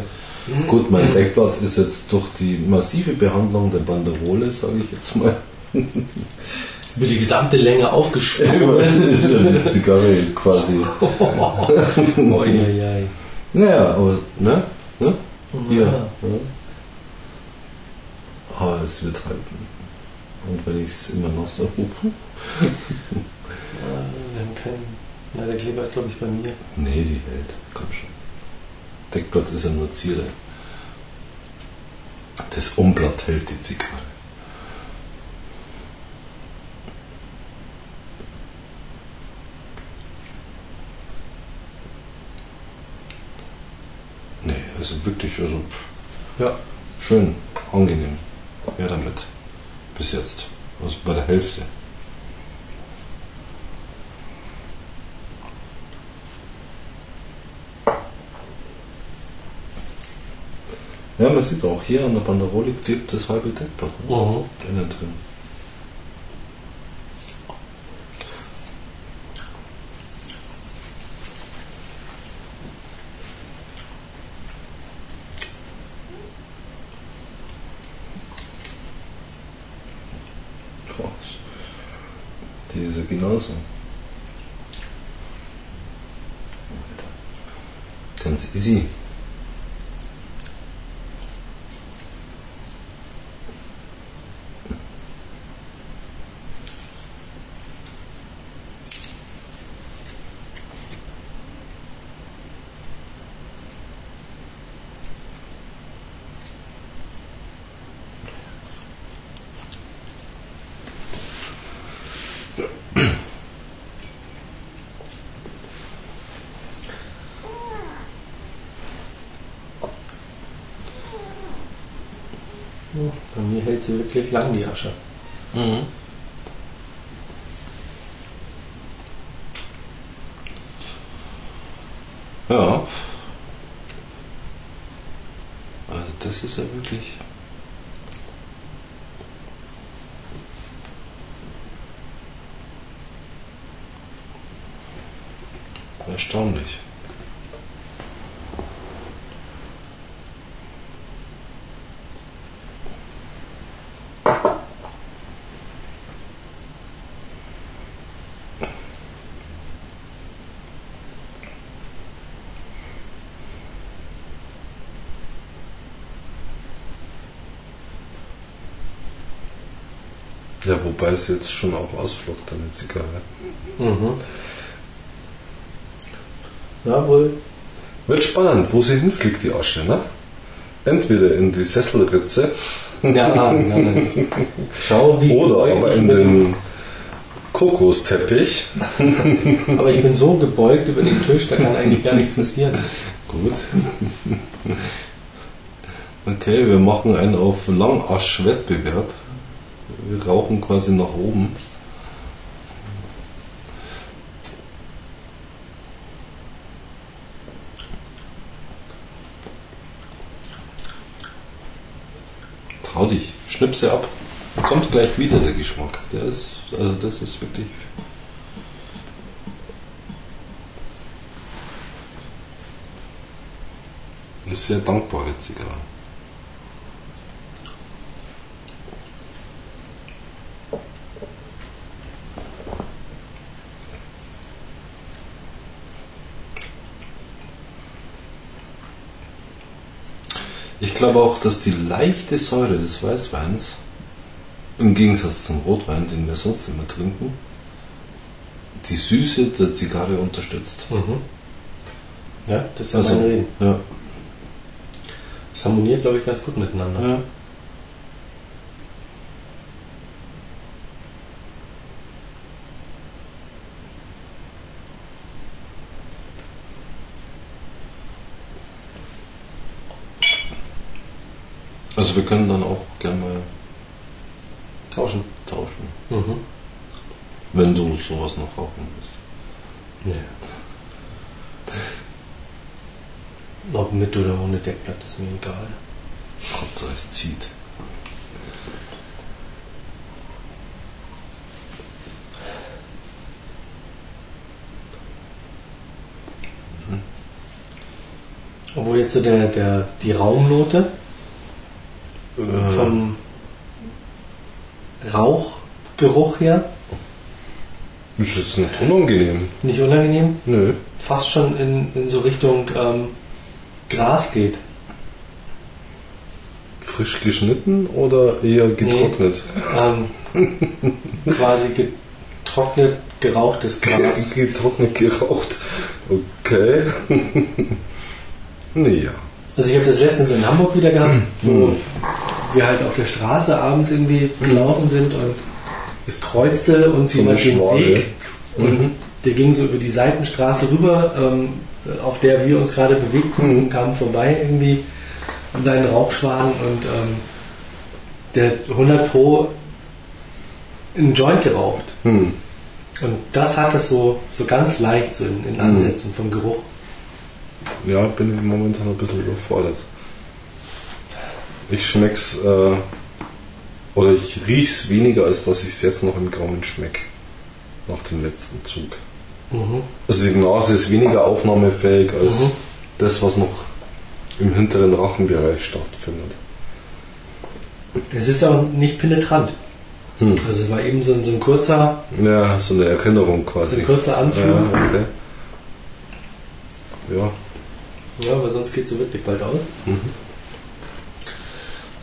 Gut, mein Deckblatt ist jetzt durch die massive Behandlung der Banderole, sage ich jetzt mal, <laughs> Über die gesamte Länge aufgesprungen. <laughs> ist die Zigarre quasi. oh, ja, ja. Naja, aber, ne? ne? Hier. Ja. Ne? Aber es wird halten. Und wenn ich es immer noch so. Äh, Wir haben keinen. Ja, der Kleber ist, glaube ich, bei mir. Nee, die hält. Komm schon. Deckblatt ist ja nur Zierde. Das Umblatt hält die Zigarre. Nee, also wirklich, also Ja. schön, angenehm. Ja, damit. Bis jetzt. Also bei der Hälfte. Ja, man sieht auch hier an der Banderole klebt das halbe Deckblatt ne? Mhm. innen drin. Boah, Die ist ja genauso. Ganz easy. Bei wirklich lang, die Asche. Mhm. Ja. Also das ist ja wirklich. Erstaunlich. Ja, wobei es jetzt schon auch ausflockt, eine Zigarre. Mhm. Ja, wohl. Wird spannend, wo sie hinfliegt, die Asche, ne? Entweder in die Sesselritze Ja, nein, nein. Schau, wie. <laughs> oder aber in den Kokosteppich. <laughs> Aber ich bin so gebeugt über den Tisch, da kann eigentlich gar nichts passieren. Gut. <laughs> Okay, wir machen einen auf Langasch-Wettbewerb. Wir rauchen quasi nach oben. Trau dich, schnipse ab. Kommt gleich wieder der Geschmack. Der ist, also das ist wirklich. Eine sehr dankbare Zigarre. Glaube auch, dass die leichte Säure des Weißweins, im Gegensatz zum Rotwein, den wir sonst immer trinken, die Süße der Zigarre unterstützt. Mhm. Ja, das ist Also, ja, Das harmoniert, glaube ich, ganz gut miteinander. ja. Also wir können dann auch gerne mal Tauschen. tauschen, Mhm. wenn du sowas noch rauchen willst. Ja. Ob mit oder ohne Deckblatt ist mir egal. Hauptsache es zieht. Obwohl jetzt so der, der, die Raumnote Äh, vom Rauchgeruch her ist jetzt nicht unangenehm. nicht unangenehm, Nö. fast schon in, in so Richtung ähm, Gras geht. Frisch geschnitten oder eher getrocknet? Ähm, <laughs> quasi getrocknet, gerauchtes Gras. <laughs> getrocknet geraucht. Okay. <laughs> nee, ja. Also ich habe das letztens in Hamburg wieder gehabt, wo Mhm. wir halt auf der Straße abends irgendwie gelaufen sind und es kreuzte uns So jemand den. Weg und Mhm. der ging so über die Seitenstraße rüber, ähm, auf der wir uns gerade bewegten Mhm. und kam vorbei irgendwie an seinen Rauchschwaden und ähm, der hat 100 pro einen Joint geraucht. Hm. Und das hat es so, so ganz leicht so in, in Mhm. Ansätzen vom Geruch. Ja, bin momentan ein bisschen überfordert. Ich schmeck's, äh, oder ich riech's weniger, als dass ich es jetzt noch im Gaumen schmeck. Nach dem letzten Zug. Mhm. Also die Nase ist weniger aufnahmefähig als Mhm. das, was noch im hinteren Rachenbereich stattfindet. Es ist auch nicht penetrant. Hm. Also es war eben so, ein- so ein kurzer, Ja, so eine Erinnerung so quasi. ein kurzer Anflug. Ja, okay. Ja, Ja, aber sonst geht sie wirklich bald aus. Mhm.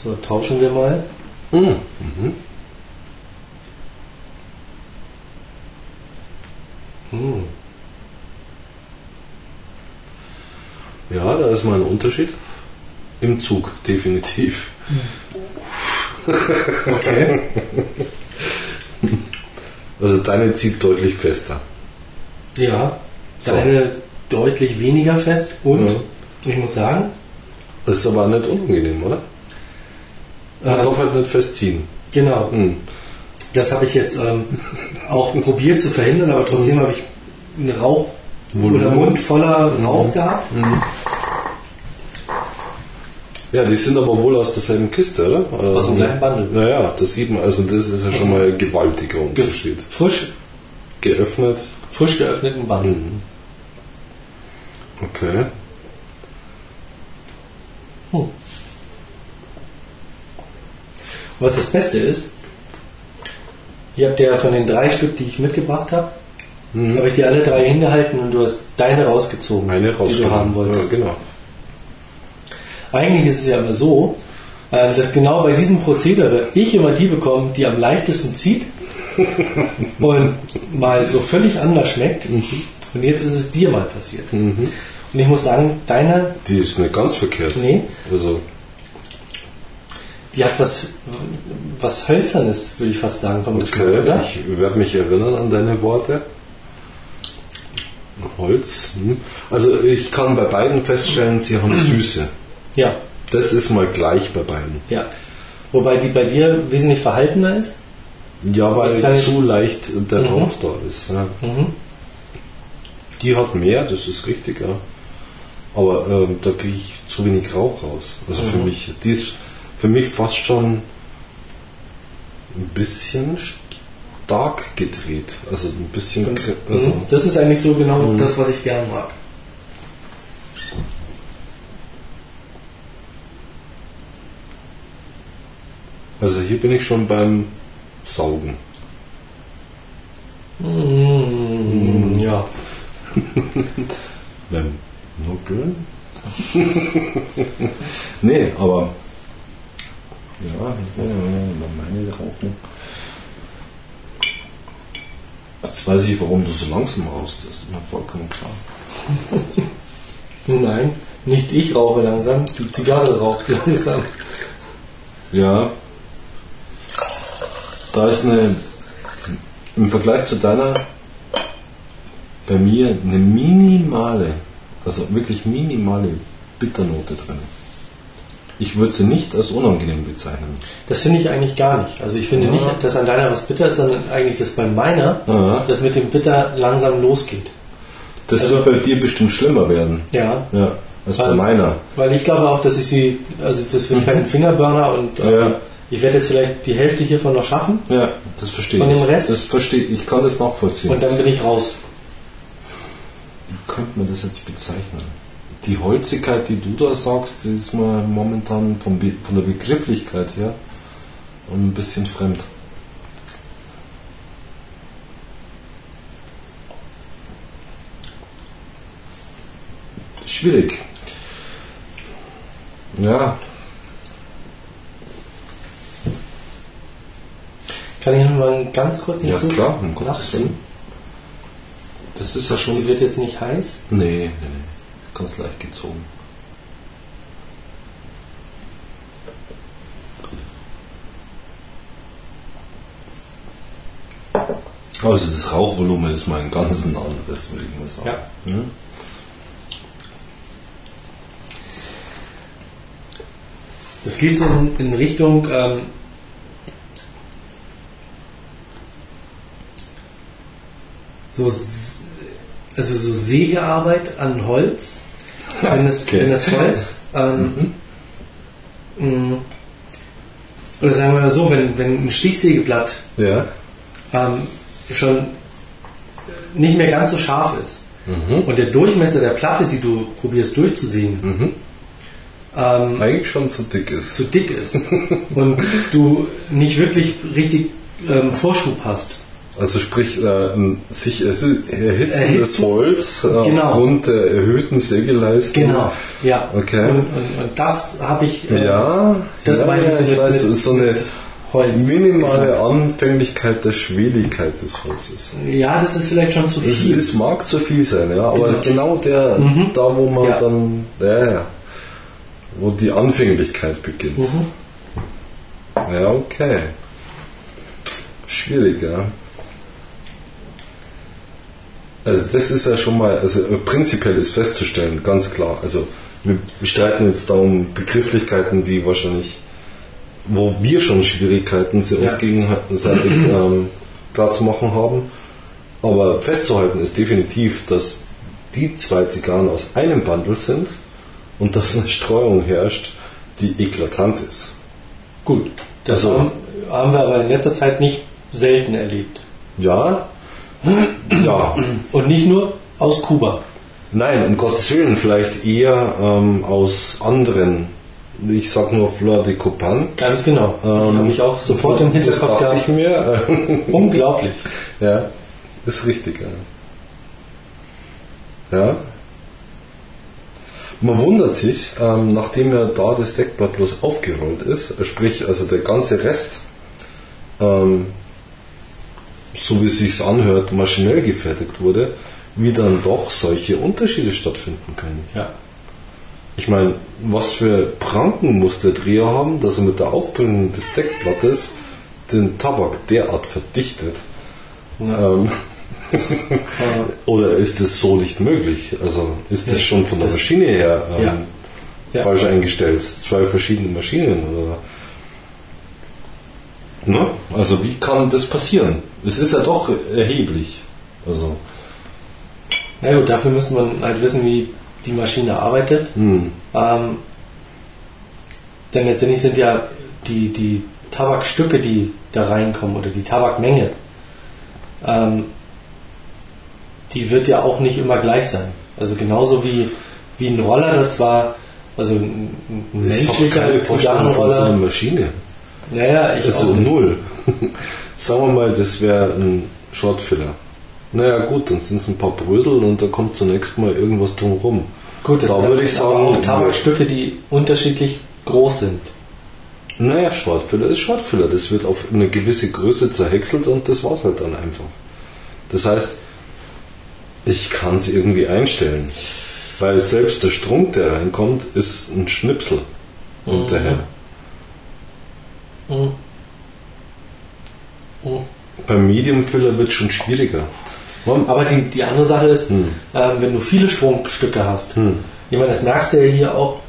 So, tauschen wir mal. Mhm. Mhm. Hm. Ja, da ist mal ein Unterschied. Im Zug, definitiv. <laughs> Okay. Also deine zieht deutlich fester. ja, So. deine deutlich weniger fest und Ja. ich muss sagen, Das ist aber nicht unangenehm, oder? Man äh, darf halt nicht festziehen. genau, Hm. das habe ich jetzt ähm, auch probiert zu verhindern, aber trotzdem habe ich einen Rauch Volumen. oder Mund voller Rauch gehabt. Ja, die sind aber wohl aus derselben Kiste, oder? Aus dem Also, gleichen Bundle. Naja, das sieht man, also das ist ja schon mal ein gewaltiger Ge- Unterschied. Frisch, Geöffnet. frisch geöffneten Bundle. Mhm. Okay. Was das Beste ist, ihr habt ja von den drei Stück, die ich mitgebracht habe, Mhm. habe ich dir alle drei hingehalten und du hast deine rausgezogen, Meine die du haben wolltest. Ja, genau. Eigentlich ist es ja immer so, äh, dass genau bei diesem Prozedere ich immer die bekomme, die am leichtesten zieht <laughs> und mal so völlig anders schmeckt. Und jetzt ist es dir mal passiert. Mhm. Und ich muss sagen, deine, Die ist nicht ganz verkehrt. nee, Also, die hat was, was Hölzernes, würde ich fast sagen, vom Geschmack, okay, oder? ich werde mich erinnern an deine Worte. Holz. Hm. Also ich kann bei beiden feststellen, sie haben <clears throat> Süße. Ja, Das ist mal gleich bei beiden. ja. Wobei die bei dir wesentlich verhaltener ist. Ja, weil zu leicht der Mhm. Rauch da ist. Ja. Mhm. Die hat mehr, das ist richtig, ja. Aber ähm, da kriege ich zu wenig Rauch raus. Also für Mhm. mich, die ist für mich fast schon ein bisschen stark gedreht. Also ein bisschen. kr- Also, Mhm. Das ist eigentlich so genau Mhm. das, was ich gern mag. also hier bin ich schon beim Saugen. Mhm. Ja. <laughs> Beim Nuckeln? <laughs> nee, aber. Ja, mal meine rauchen. Jetzt weiß ich, warum du so langsam rauchst. Das ist mir vollkommen klar. <laughs> Nein, nicht ich rauche langsam, die Zigarre raucht <laughs> langsam. Ja. Da ist eine. Im Vergleich zu deiner. Bei mir eine minimale, also wirklich minimale Bitternote drin. Ich würde sie nicht als unangenehm bezeichnen. Das finde ich eigentlich gar nicht. Also ich finde Ja. nicht, dass an deiner was bitter ist, sondern eigentlich, dass bei meiner Ja. das mit dem Bitter langsam losgeht. Das Also- wird bei dir bestimmt schlimmer werden. Ja. Ja, als bei Weil- meiner. Weil ich glaube auch, dass ich sie, also das wird kein <laughs> Fingerburner und äh, Ja. ich werde jetzt vielleicht die Hälfte hiervon noch schaffen Ja, das verstehe Von ich. dem Rest? Das verstehe ich. Ich kann das nachvollziehen. und dann bin ich raus. Wie könnte man das jetzt bezeichnen? Die Holzigkeit, die du da sagst, die ist mir momentan vom Be von der Begrifflichkeit her ein bisschen fremd. Schwierig. Ja, Kann ich noch mal einen ganz kurzen ja Zug klar, um Gottes nachziehen? Willen. Das ist ja schon. Sie wird jetzt nicht heiß. Nee, nee, nee. Ganz leicht gezogen. Also das Rauchvolumen ist mal ein ganz anderes, würde ich mal sagen. Ja. Hm? Das geht so in, Richtung ähm, so, also so Sägearbeit an Holz. <laughs> Wenn das, Okay. das Holz ähm, mh, oder sagen wir mal so, wenn, wenn ein Stichsägeblatt Ja. ähm, schon nicht mehr ganz so scharf ist Mhm. und der Durchmesser der Platte, die du probierst durchzusehen, Mhm. ähm, Eigentlich schon zu dick ist. zu dick ist <laughs> und du nicht wirklich richtig ähm, Vorschub hast. Also sprich, äh, ein sich erhitzendes Erhitzen- Holz äh, Genau. aufgrund der erhöhten Sägeleistung. Genau, ja. Okay. Und, und, und das habe ich. äh, Ja, das ja, meine ich mit- weiß, mit- das ist so eine Holz. minimale Anfänglichkeit der Schweligkeit des Holzes. Ja, das ist vielleicht schon zu viel. es mag zu viel sein, ja, aber Genau. genau, der, Mhm. da wo man Ja. dann, ja, ja, wo die Anfänglichkeit beginnt. Mhm. Ja, okay. Schwierig, ja. Also das ist ja schon mal, also prinzipiell ist festzustellen, ganz klar. Also wir streiten jetzt da um Begrifflichkeiten, die wahrscheinlich, wo wir schon Schwierigkeiten sie uns Ja. gegenseitig <clears throat> ähm, klar zu machen haben. Aber festzuhalten ist definitiv, dass die zwei Zigarren aus einem Bundle sind und dass eine Streuung herrscht, die eklatant ist. Gut. Das Also- haben, haben wir aber in letzter Zeit nicht selten erlebt. Ja, ja, Und nicht nur aus Kuba. nein, um Gottes Willen, vielleicht eher ähm, aus anderen, ich sag nur Fleur de Copan. Ganz genau. Ähm, habe ich auch sofort im Das Hinterkopf dachte ich gehabt. mir. <laughs> <laughs> Unglaublich. ja, ist richtig. Ja. ja. Man wundert sich, ähm, nachdem ja da das Deckblatt bloß aufgerollt ist, sprich also der ganze Rest, ähm, so wie es sich anhört, maschinell gefertigt wurde, wie dann doch solche Unterschiede stattfinden können. Ja. Ich meine, was für Pranken muss der Dreher haben, dass er mit der Aufbringung des Deckblattes den Tabak derart verdichtet, Ja. ähm, Das, <laughs> äh, Oder ist es so nicht möglich? Also ist das Nee, schon von der das- Maschine her ähm, Ja. Ja. falsch eingestellt? Zwei verschiedene Maschinen oder? Ne? Also wie kann das passieren? Es ist ja doch erheblich. Also na gut, dafür müsste man halt wissen, wie die Maschine arbeitet. hm, Ähm, denn letztendlich sind ja die, die Tabakstücke, die da reinkommen, oder die Tabakmenge, ähm, die wird ja auch nicht immer gleich sein. Also genauso wie, wie ein Roller, das war, also ein, menschlicher Vorstellung von so einer Zigarrenroller. Maschine. Naja, ich Also auch nicht. null. Sagen wir mal, das wäre ein Shortfiller. Naja gut, dann sind es ein paar Brösel und da kommt zunächst mal irgendwas drumherum. Gut, das da würde ich sagen, auch Tabakstücke, die unterschiedlich groß sind. Naja, Shortfiller ist Shortfiller. Das wird auf eine gewisse Größe zerhäckselt und das war's halt dann einfach. Das heißt, ich kann es irgendwie einstellen. Weil selbst der Strunk, der reinkommt, ist ein Schnipsel hinterher. Mhm. Beim Medium Filler wird es schon schwieriger. Aber die, die andere Sache ist, Hm. ähm, wenn du viele Stromstücke hast, Hm. ich meine, das merkst du ja hier auch,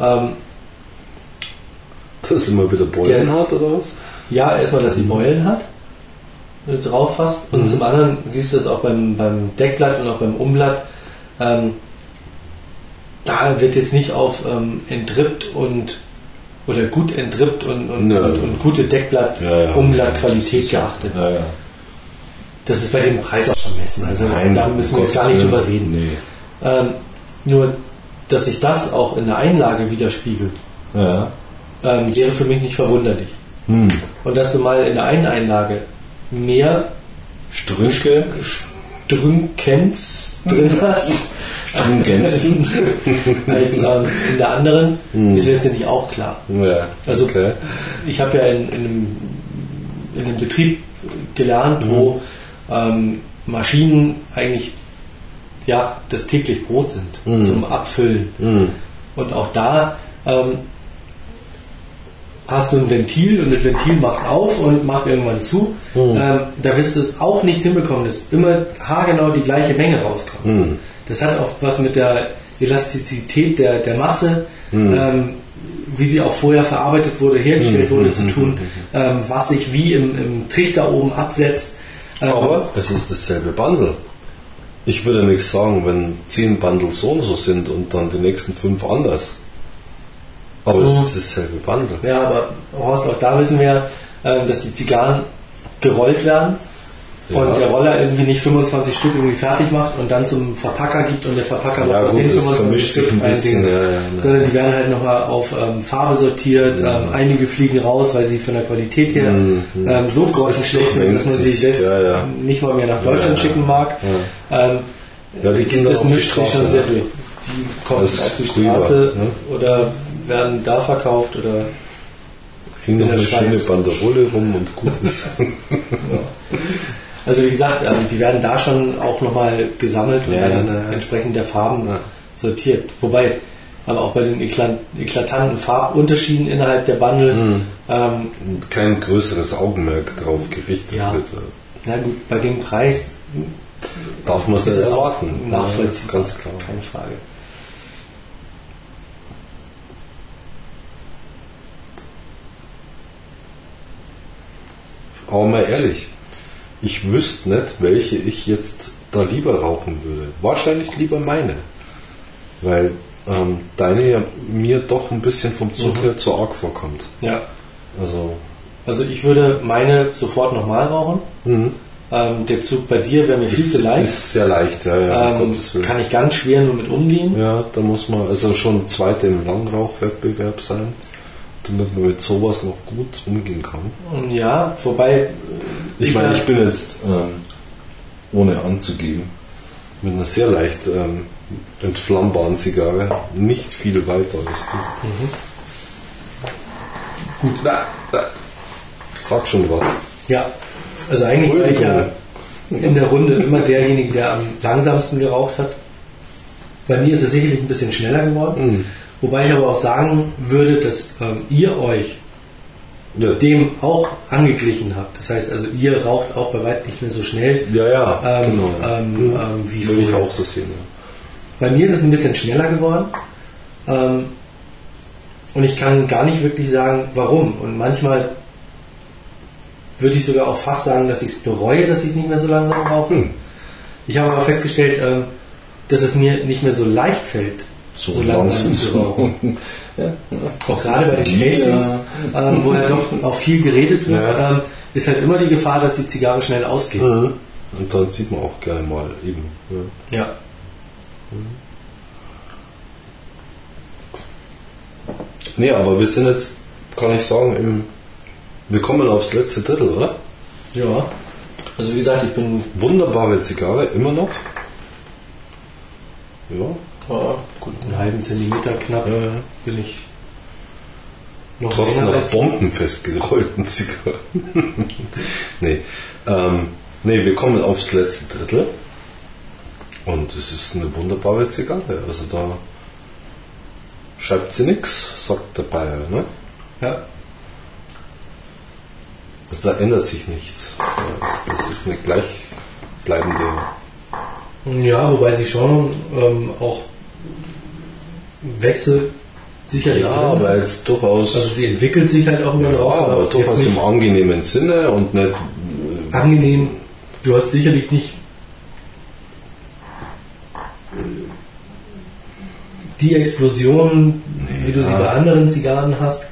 ähm, Das ist immer wieder Beulen Ja. hat oder was? ja, erstmal, dass sie Beulen hat, wenn du drauf hast, und Mhm. zum anderen siehst du es auch beim, beim Deckblatt und auch beim Umblatt, ähm, da wird jetzt nicht auf ähm, entrippt und oder gut entrippt und, und, Ja. und, und gute Deckblatt, Ja, geachtet. Das ist bei dem Preis auch vermessen. Also Nein, da müssen wir jetzt gar nicht Willen. drüber reden. Nee. Ähm, nur, dass sich das auch in der Einlage widerspiegelt, ähm, wäre für mich nicht verwunderlich. Hm. Und dass du mal in der einen Einlage mehr Strünke, Strünkenz drin hast Stringenzen. <laughs> als ähm, in der anderen, Hm. ist letztendlich auch klar. Ja, Also- okay. Ich habe ja in, in, einem, in einem Betrieb gelernt, wo ähm, Maschinen eigentlich ja, das täglich Brot sind Mhm. zum Abfüllen. Hm. Und auch da ähm, hast du ein Ventil und das Ventil macht auf und macht irgendwann zu. Mhm. Ähm, da wirst du es auch nicht hinbekommen, dass immer haargenau die gleiche Menge rauskommt. Hm. Das hat auch was mit der Elastizität der, der Masse, Mhm. ähm, wie sie auch vorher verarbeitet wurde, hergestellt Mhm, wurde, mhm, zu mhm, tun, ähm, was sich wie im, im Trichter oben absetzt. Ähm, Aber es ist dasselbe Bundle. Ich würde nichts sagen, wenn zehn Bundle so und so sind und dann die nächsten fünf anders. Aber es Mhm. ist dasselbe Bundle. Ja, aber Horst, auch da wissen wir, ähm, dass die Zigarren gerollt werden Ja. und der Roller irgendwie nicht 25 Stück irgendwie fertig macht und dann zum Verpacker gibt und der Verpacker Ja, noch gut, das 25 vermischt sich ein bisschen, ja, ja, ne. Sondern die werden halt nochmal auf ähm, Farbe sortiert, ähm, einige fliegen raus, weil sie von der Qualität her Mhm. ähm, so grottenschlecht sind, dass man sie sich. selbst nicht mal mehr nach Deutschland schicken mag. Ähm, das mischt sich schon sehr ne? durch. Die kommen Das auf die Straße ne? oder werden da verkauft oder Kriegen noch in eine der schöne Schweiz. Banderole rum und gut ist. <laughs> Also wie gesagt, ähm, die werden da schon auch nochmal gesammelt und Ja, dann ja, ja. entsprechend der Farben Ja. sortiert. Wobei, aber auch bei den eklat eklatanten Farbunterschieden innerhalb der Bundle, Mhm. ähm, Kein größeres Augenmerk drauf gerichtet wird. na gut, bei dem Preis Darf man es nicht erwarten. nachvollziehbar. Ja, ganz klar. Keine Frage. Aber mal ehrlich, ich wüsste nicht, welche ich jetzt da lieber rauchen würde. Wahrscheinlich lieber meine. Weil ähm, deine ja mir doch ein bisschen vom Zug Mhm. her zu arg vorkommt. Ja. Also, Also ich würde meine sofort nochmal rauchen. mhm. Ähm, der Zug bei dir wäre mir viel zu leicht. ist sehr leicht, ja, ja, ähm, Gottes Willen. kann ich ganz schwer nur mit umgehen. Ja, da muss man also schon Zweite im Langrauchwettbewerb sein, damit man mit sowas noch gut umgehen kann. Ja, wobei Ich meine, ich bin jetzt, ähm, ohne anzugeben, mit einer sehr leicht ähm, entflammbaren Zigarre nicht viel weiter als du. Gut, na, na. Sag schon was. Ja, also eigentlich war ich ja in der Runde immer derjenige, der am langsamsten geraucht hat. Bei mir ist es sicherlich ein bisschen schneller geworden. Mhm. Wobei ich aber auch sagen würde, dass ähm, ihr euch Ja. dem auch angeglichen habe. Das heißt also, ihr raucht auch bei weitem nicht mehr so schnell Ja, ja, ähm, genau. ähm, Mhm. wie Würde ich auch so sehen. Ja. Bei mir ist es ein bisschen schneller geworden. Ähm, und ich kann gar nicht wirklich sagen, warum. Und manchmal würde ich sogar auch fast sagen, dass ich es bereue, dass ich nicht mehr so langsam rauche. Hm. Ich habe aber festgestellt, ähm, dass es mir nicht mehr so leicht fällt, so, langsam zu <laughs> ja, Auch gerade bei den Tastings, ähm, wo ja doch auch viel geredet wird, Ja. ähm, ist halt immer die Gefahr, dass die Zigarre schnell ausgeht. Mhm. Und dann sieht man auch gerne mal eben. Ja. Ja. Nee, aber wir sind jetzt, kann ich sagen, im, wir kommen aufs letzte Drittel, oder? ja. Also wie gesagt, ich bin Wunderbare Zigarre, immer noch. Ja. Ja, gut einen halben Zentimeter knapp ja, bin ich noch Trotz einer bombenfest gerollten Zigarre. <laughs> nee. Ähm, nee, wir kommen aufs letzte Drittel. Und es ist eine wunderbare Zigarre. Also da schreibt sie nichts, sagt der Bayer. Ne? Ja. Also da ändert sich nichts. Das, das ist eine gleichbleibende. ja, wobei sie schon ähm, auch Wechsel sicherlich Ja, drin aber jetzt durchaus. also sie entwickelt sich halt auch über den ja, Rauch, aber durchaus im angenehmen Sinne und nicht. äh, angenehm. Du hast sicherlich nicht die Explosion, wie du sie Ja. bei anderen Zigarren hast.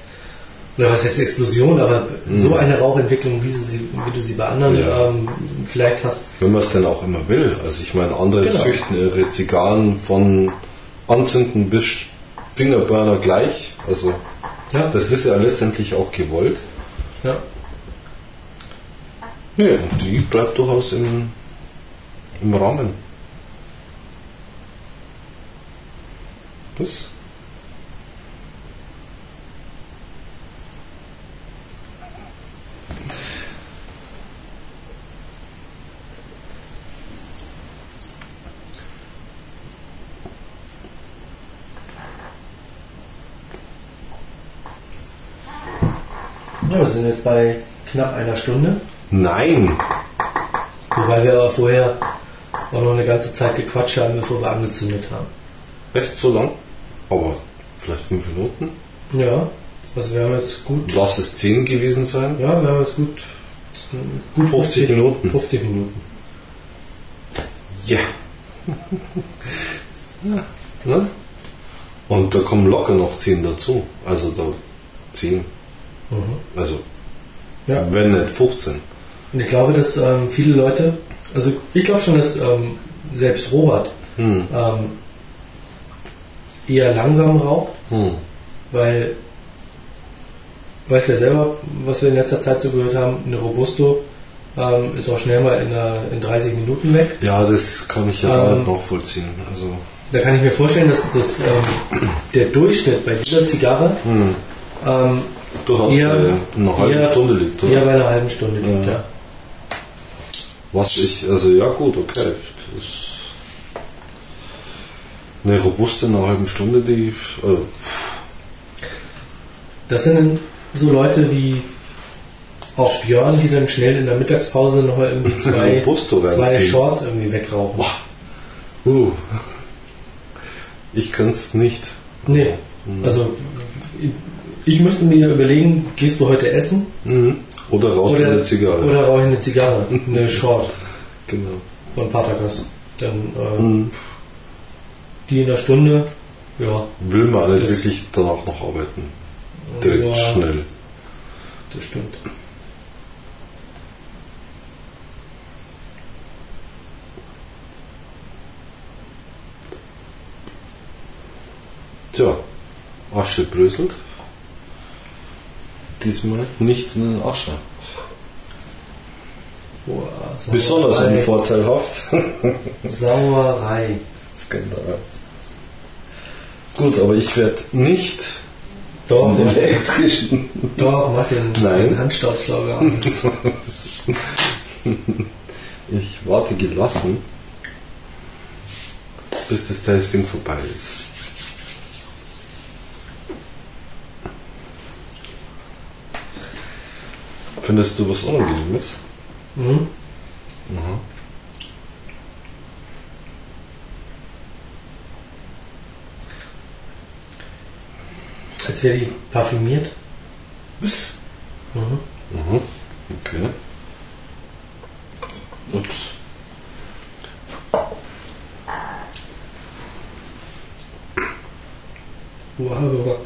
Oder was heißt Explosion, aber so eine Rauchentwicklung, wie, sie, wie du sie bei anderen Mhm. Ja. ähm, vielleicht hast. Wenn man es denn auch immer will. Also ich meine, andere Genau. züchten ihre Zigarren von Anzünden bis Fingerburner gleich. Also Ja, das ist ja letztendlich auch gewollt. ja. Nee, und die bleibt durchaus im, im Rahmen. Was? ja, wir sind jetzt bei knapp einer Stunde. Nein! Wobei wir aber vorher auch noch eine ganze Zeit gequatscht haben, bevor wir angezündet haben. Echt so lang? Aber vielleicht fünf Minuten? Ja, also wir haben jetzt gut, Lass es zehn gewesen sein. ja, wir haben jetzt gut, gut 50 Minuten. 50 Minuten. Ja. ja. Ne? Und da kommen locker noch 10 dazu. Also da 10. Mhm. Also Ja. wenn nicht 15. Und ich glaube, dass ähm, viele Leute, also ich glaube schon, dass ähm, selbst Robert Hm. ähm, eher langsam raucht, Hm. weil, weiß ja selber, was wir in letzter Zeit so gehört haben, eine Robusto ähm, ist auch schnell mal in, einer, in 30 Minuten weg. Ja, das kann ich ja Ähm, nachvollziehen. Also Da kann ich mir vorstellen, dass, dass ähm, der Durchschnitt bei dieser Zigarre hm. Durchaus eher- bei einer halben eher- Stunde liegt. Oder? eher bei einer halben Stunde liegt. Ja. Ja. Was ich, also ja gut, okay. Das eine robuste in einer halben Stunde, die äh, Das sind dann so Leute wie auch Björn, die dann schnell in der Mittagspause nochmal irgendwie <laughs> zwei, zwei. Shorts irgendwie wegrauchen. uh, ich könnte es nicht. Nee, also ich- müsste mir überlegen, gehst du heute essen Mhm. Oder rauchst du eine Zigarre. oder rauche ich eine Zigarre, <laughs> eine Short genau. von Patakas. Dann äh, Mhm. die in der Stunde, ja, Will man alle Das- wirklich danach noch arbeiten. Direkt ja, schnell. das stimmt. Tja, Asche bröselt. Diesmal nicht in den Ascher. Boah, Besonders unvorteilhaft. Sauerei. Skandal. <laughs> Gut, aber ich werde nicht Doch, den elektrischen. doch, mach <laughs> den, Nein. den Handstaubsauger an. <laughs> Ich warte gelassen, bis das Tasting vorbei ist. Findest du was Unangenehmes? Mhm. Mhm. Als wäre die parfümiert. Was? Mhm. Mhm. Okay. Ups. <laughs> Wow.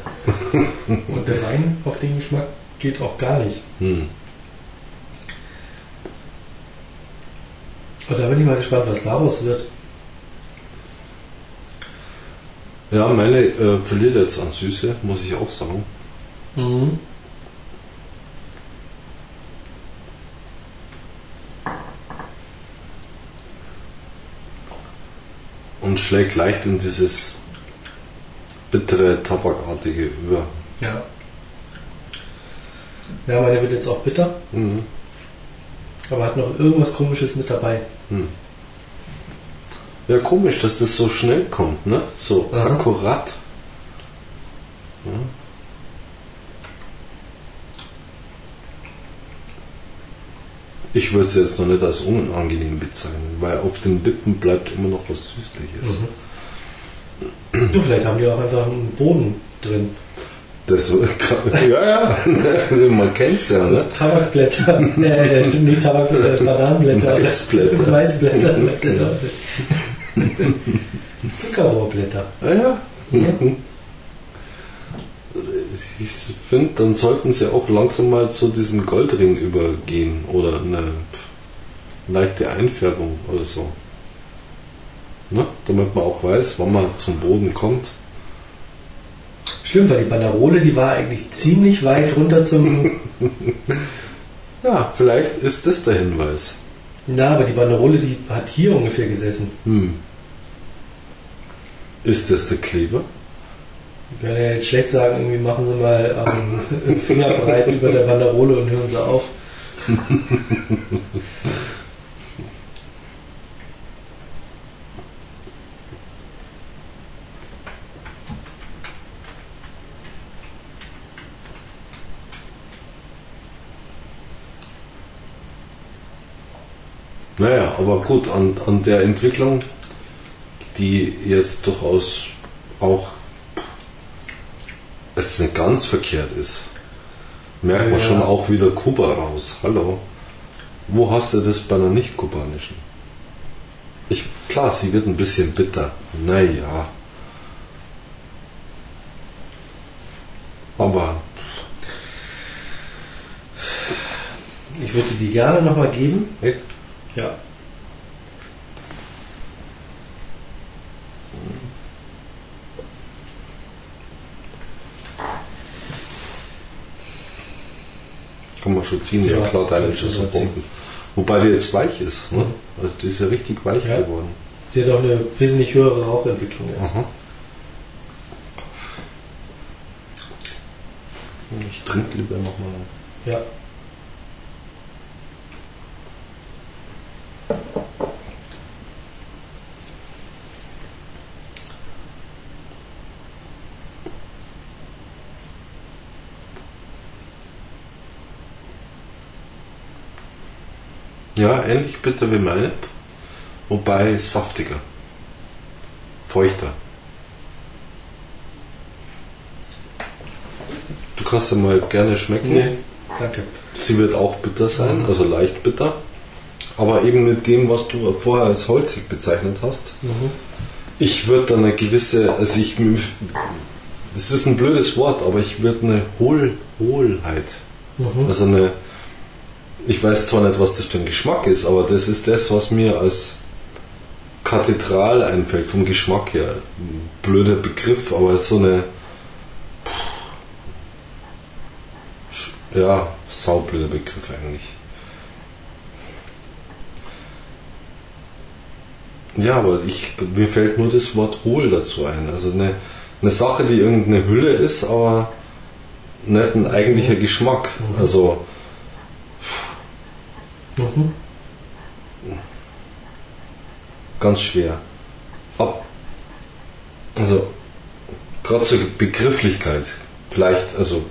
Und der Wein auf den Geschmack geht auch gar nicht. Hm. Und da bin ich mal gespannt, was daraus wird. Ja, meine äh, verliert jetzt an Süße, muss ich auch sagen. Mhm. Und schlägt leicht in dieses bittere, tabakartige über. Ja. Ja, meine wird jetzt auch bitter, Mhm. aber hat noch irgendwas komisches mit dabei. Hm. Ja, komisch, dass das so schnell kommt, ne? So Aha. akkurat. Ja. Ich würde es jetzt noch nicht als unangenehm bezeichnen, weil auf den Lippen bleibt immer noch was Süßliches. Du, vielleicht haben die auch einfach einen Boden drin. Das, <laughs> ja, ja, <laughs> man kennt es ja, ne? Tabakblätter. <laughs> äh, stimmt nicht Tabakblätter, Bananenblätter. Maisblätter. Maisblätter. Genau. Zuckerrohrblätter. Ja, ja. Ich finde, dann sollten sie auch langsam mal zu diesem Goldring übergehen oder eine leichte Einfärbung oder so. Ne? Damit man auch weiß, wann man zum Boden kommt. Stimmt, weil die Banderole, die war eigentlich ziemlich weit runter zum. <laughs> Ja, vielleicht ist das der Hinweis. Na, aber die Banderole, die hat hier ungefähr gesessen. Hm. Ist das der Kleber? Ich kann ja jetzt schlecht sagen, irgendwie machen sie mal ähm, einen <laughs> Finger breit über der Banderole und hören sie auf. <laughs> Naja, aber gut, an, an der Entwicklung, die jetzt durchaus auch jetzt nicht ganz verkehrt ist, merkt man Ja. schon auch wieder Kuba raus. Hallo. Wo hast du das bei einer nicht-kubanischen? Ich, klar, sie wird ein bisschen bitter. Naja. Aber Ich würde die gerne nochmal geben. echt? Ja. Kann man schon ziehen, ja, klar, deine ziehen. pumpen. Wobei die jetzt weich ist. Ne? Mhm. Also die ist ja richtig weich Ja. geworden. Sie hat auch eine wesentlich höhere Rauchentwicklung jetzt. Aha. Ich trinke lieber nochmal. Ja. Ja, ähnlich bitter wie meine, wobei saftiger, feuchter. Du kannst ja mal gerne schmecken. Nee, danke. Sie wird auch bitter sein, also leicht bitter. Aber eben mit dem, was du vorher als holzig bezeichnet hast. Mhm. Ich würde da eine gewisse, also ich, das ist ein blödes Wort, aber ich würde eine Hohl, Hohlheit, Mhm. also eine, ich weiß zwar nicht, was das für ein Geschmack ist, aber das ist das, was mir als Kathedral einfällt, vom Geschmack her. Blöder Begriff, aber so eine, ja, saublöder Begriff eigentlich. Ja, aber ich, mir fällt nur das Wort hohl dazu ein. Also eine, eine Sache, die irgendeine Hülle ist, aber nicht ein eigentlicher Geschmack. Mhm. Also Mhm. ganz schwer. Ab, also gerade zur Begrifflichkeit. Vielleicht, also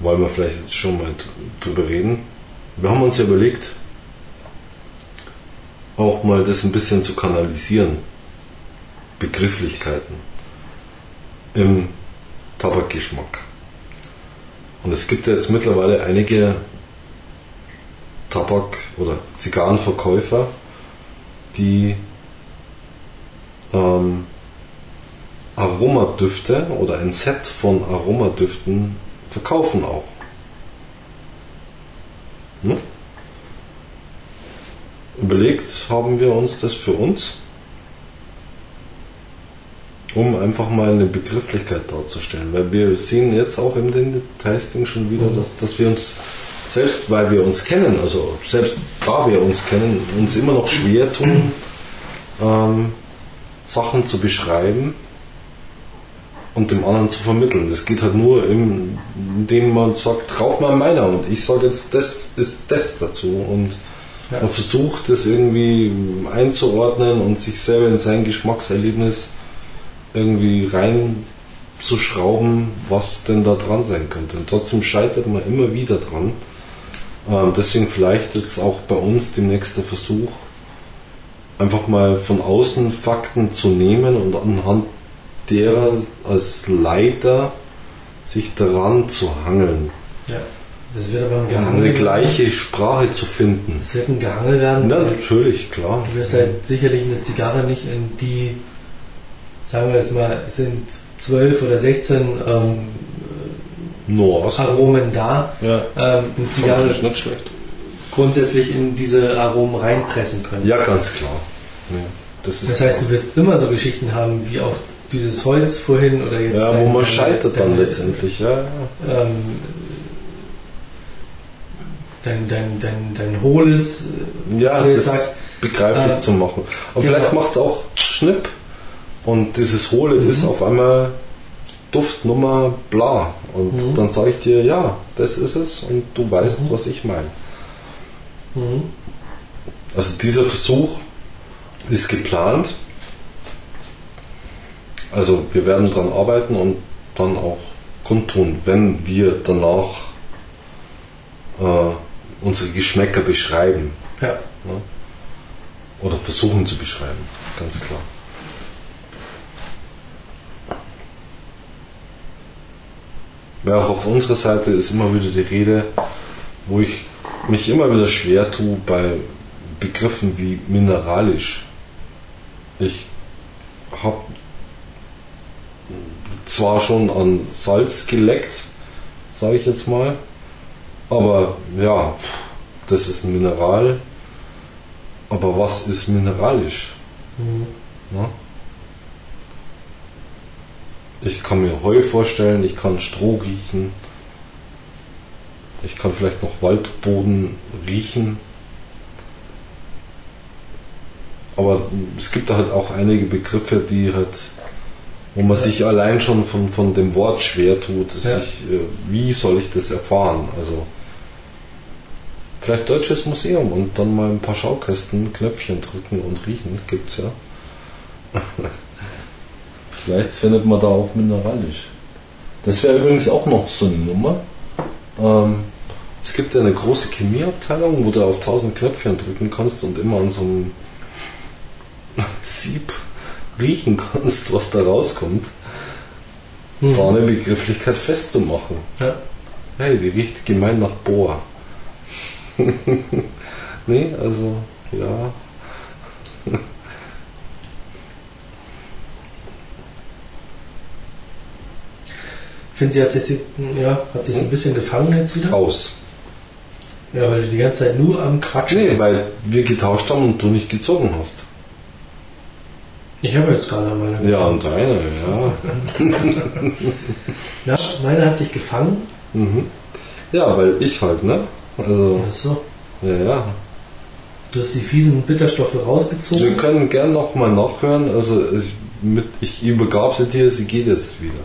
wollen wir vielleicht jetzt schon mal drüber reden. Wir haben uns ja überlegt, auch mal das ein bisschen zu kanalisieren. Begrifflichkeiten im Tabakgeschmack. Und es gibt ja jetzt mittlerweile einige Tabak- oder Zigarrenverkäufer, die ähm, Aromadüfte oder ein Set von Aromadüften verkaufen auch. Hm? Überlegt haben wir uns das für uns, um einfach mal eine Begrifflichkeit darzustellen. Weil wir sehen jetzt auch im Tasting schon wieder, Mhm. dass, dass wir uns, selbst weil wir uns kennen, also selbst da wir uns kennen, uns immer noch schwer tun, ähm, Sachen zu beschreiben und dem anderen zu vermitteln. Das geht halt nur, indem man sagt, rauch mal meiner und ich sage jetzt, das ist das dazu und Ja. man versucht das irgendwie einzuordnen und sich selber in sein Geschmackserlebnis irgendwie reinzuschrauben, was denn da dran sein könnte. Und trotzdem scheitert man immer wieder dran. Ähm, deswegen vielleicht jetzt auch bei uns demnächst der Versuch, einfach mal von außen Fakten zu nehmen und anhand derer als Leiter sich daran zu hangeln, Ja. Das wird aber ein um Gehangel. eine gleiche Sprache zu finden. Es wird ein Gehangel werden. Na, natürlich, klar. Du wirst halt sicherlich eine Zigarre nicht in die, sagen wir jetzt mal, es sind 12 oder 16 ähm, Nuancen. Aromen da, Ja. ähm, eine Zigarre ist nicht schlecht. grundsätzlich in diese Aromen reinpressen können. Ja, ganz klar. Ja, das, Das heißt, du wirst immer so Geschichten haben, wie auch dieses Holz vorhin oder jetzt. ja, wo man scheitert dann letztendlich. Ja, ja. Ähm, dein, dein, dein, dein hohles, äh, ja das sagst, begreiflich äh, zu machen. Und genau. vielleicht macht es auch Schnipp und dieses Hohle Mhm. ist auf einmal Duftnummer bla. Und Mhm. dann sage ich dir, ja, das ist es und du weißt, Mhm. was ich meine. Mhm. Also dieser Versuch ist geplant. Also wir werden daran arbeiten und dann auch kundtun, wenn wir danach äh, unsere Geschmäcker beschreiben Ja. oder versuchen zu beschreiben, ganz klar. Ja, auch auf unserer Seite ist immer wieder die Rede, wo ich mich immer wieder schwer tue bei Begriffen wie mineralisch. Ich habe zwar schon an Salz geleckt, sage ich jetzt mal, aber ja, das ist ein Mineral. Aber was ist mineralisch? Mhm. Ne? Ich kann mir Heu vorstellen, ich kann Stroh riechen, ich kann vielleicht noch Waldboden riechen. Aber es gibt da halt auch einige Begriffe, die halt, wo man Ja. sich allein schon von, von dem Wort schwer tut. Ja. Ich, äh, wie soll ich das erfahren? Also vielleicht Deutsches Museum und dann mal ein paar Schaukästen, Knöpfchen drücken und riechen, gibt's ja. <laughs> Vielleicht findet man da auch mineralisch. Das wäre übrigens auch noch so eine Nummer. Ähm, es gibt ja eine große Chemieabteilung, wo du auf 1000 Knöpfchen drücken kannst und immer an so einem <laughs> Sieb riechen kannst, was da rauskommt. Mhm. Da eine Begrifflichkeit festzumachen. Ja. Hey, die riecht gemein nach Bohr. <laughs> nee, also, ja. Ich finde, sie hat, jetzt, ja, hat sich ein bisschen gefangen jetzt wieder. Aus. Ja, weil du die ganze Zeit nur am Quatschen Nee, bist. weil wir getauscht haben und du nicht gezogen hast. Ich habe jetzt gerade meine. Ja, und deine, ja. <laughs> Na, meine hat sich gefangen. Mhm. Ja, weil ich halt, ne? Also, Ach so. ja, ja. Du hast die fiesen Bitterstoffe Wir rausgezogen. können gern nochmal nachhören. Also, ich, mit, ich übergab sie dir, sie geht jetzt wieder.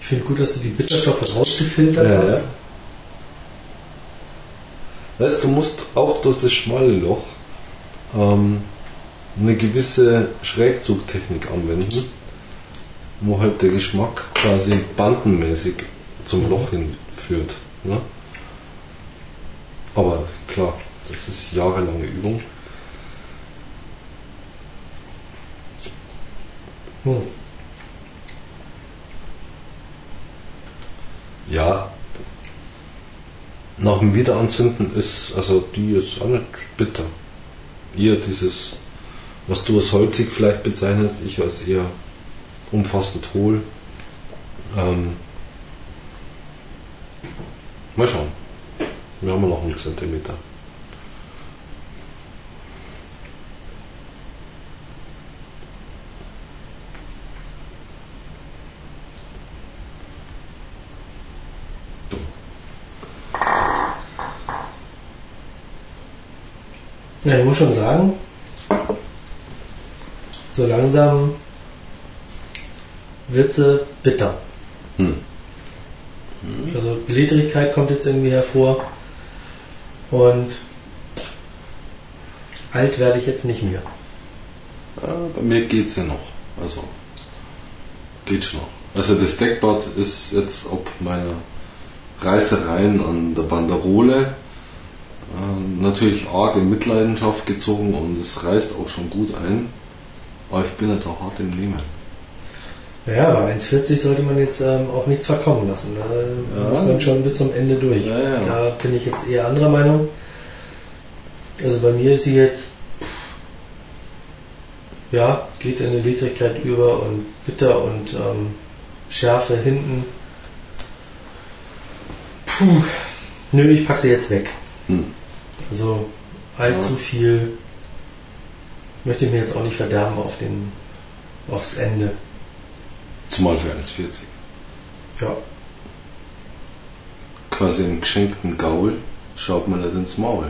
Ich finde gut, dass du die Bitterstoffe rausgefiltert Ja, hast. ja. Weißt du, musst auch durch das schmale Loch ähm, eine gewisse Schrägzugtechnik anwenden. Wo halt der Geschmack quasi bandenmäßig zum Mhm. Loch hinführt. Ne? Aber klar, das ist jahrelange Übung. Hm. Ja. Nach dem Wiederanzünden ist also die jetzt auch nicht bitter. Eher dieses, was du als holzig vielleicht bezeichnest, ich als eher umfassend hohl. Ähm, mal schauen. Wir haben noch einen Zentimeter. Ja, ich muss schon sagen, so langsam wird sie bitter. Hm. Also Ledrigkeit kommt jetzt irgendwie hervor und alt werde ich jetzt nicht mehr. Ja, bei mir geht's ja noch. Also geht schon noch. Also das Deckblatt ist jetzt ob meiner Reißereien an der Banderole äh, natürlich arg in Mitleidenschaft gezogen und es reißt auch schon gut ein. Aber ich bin ja da hart im Nehmen. Naja, bei 1,40 sollte man jetzt ähm, auch nichts verkommen lassen. Da Ja. muss man schon bis zum Ende durch. Ja, ja. Da bin ich jetzt eher anderer Meinung. Also bei mir ist sie jetzt, ja, geht in eine Ledrigkeit über und bitter und ähm, Schärfe hinten. Puh. Nö, ich packe sie jetzt weg. Hm. Also allzu Ja. viel möchte ich mir jetzt auch nicht verderben auf den, aufs Ende. Zumal für 1,40. Ja. Quasi im geschenkten Gaul schaut man nicht ins Maul.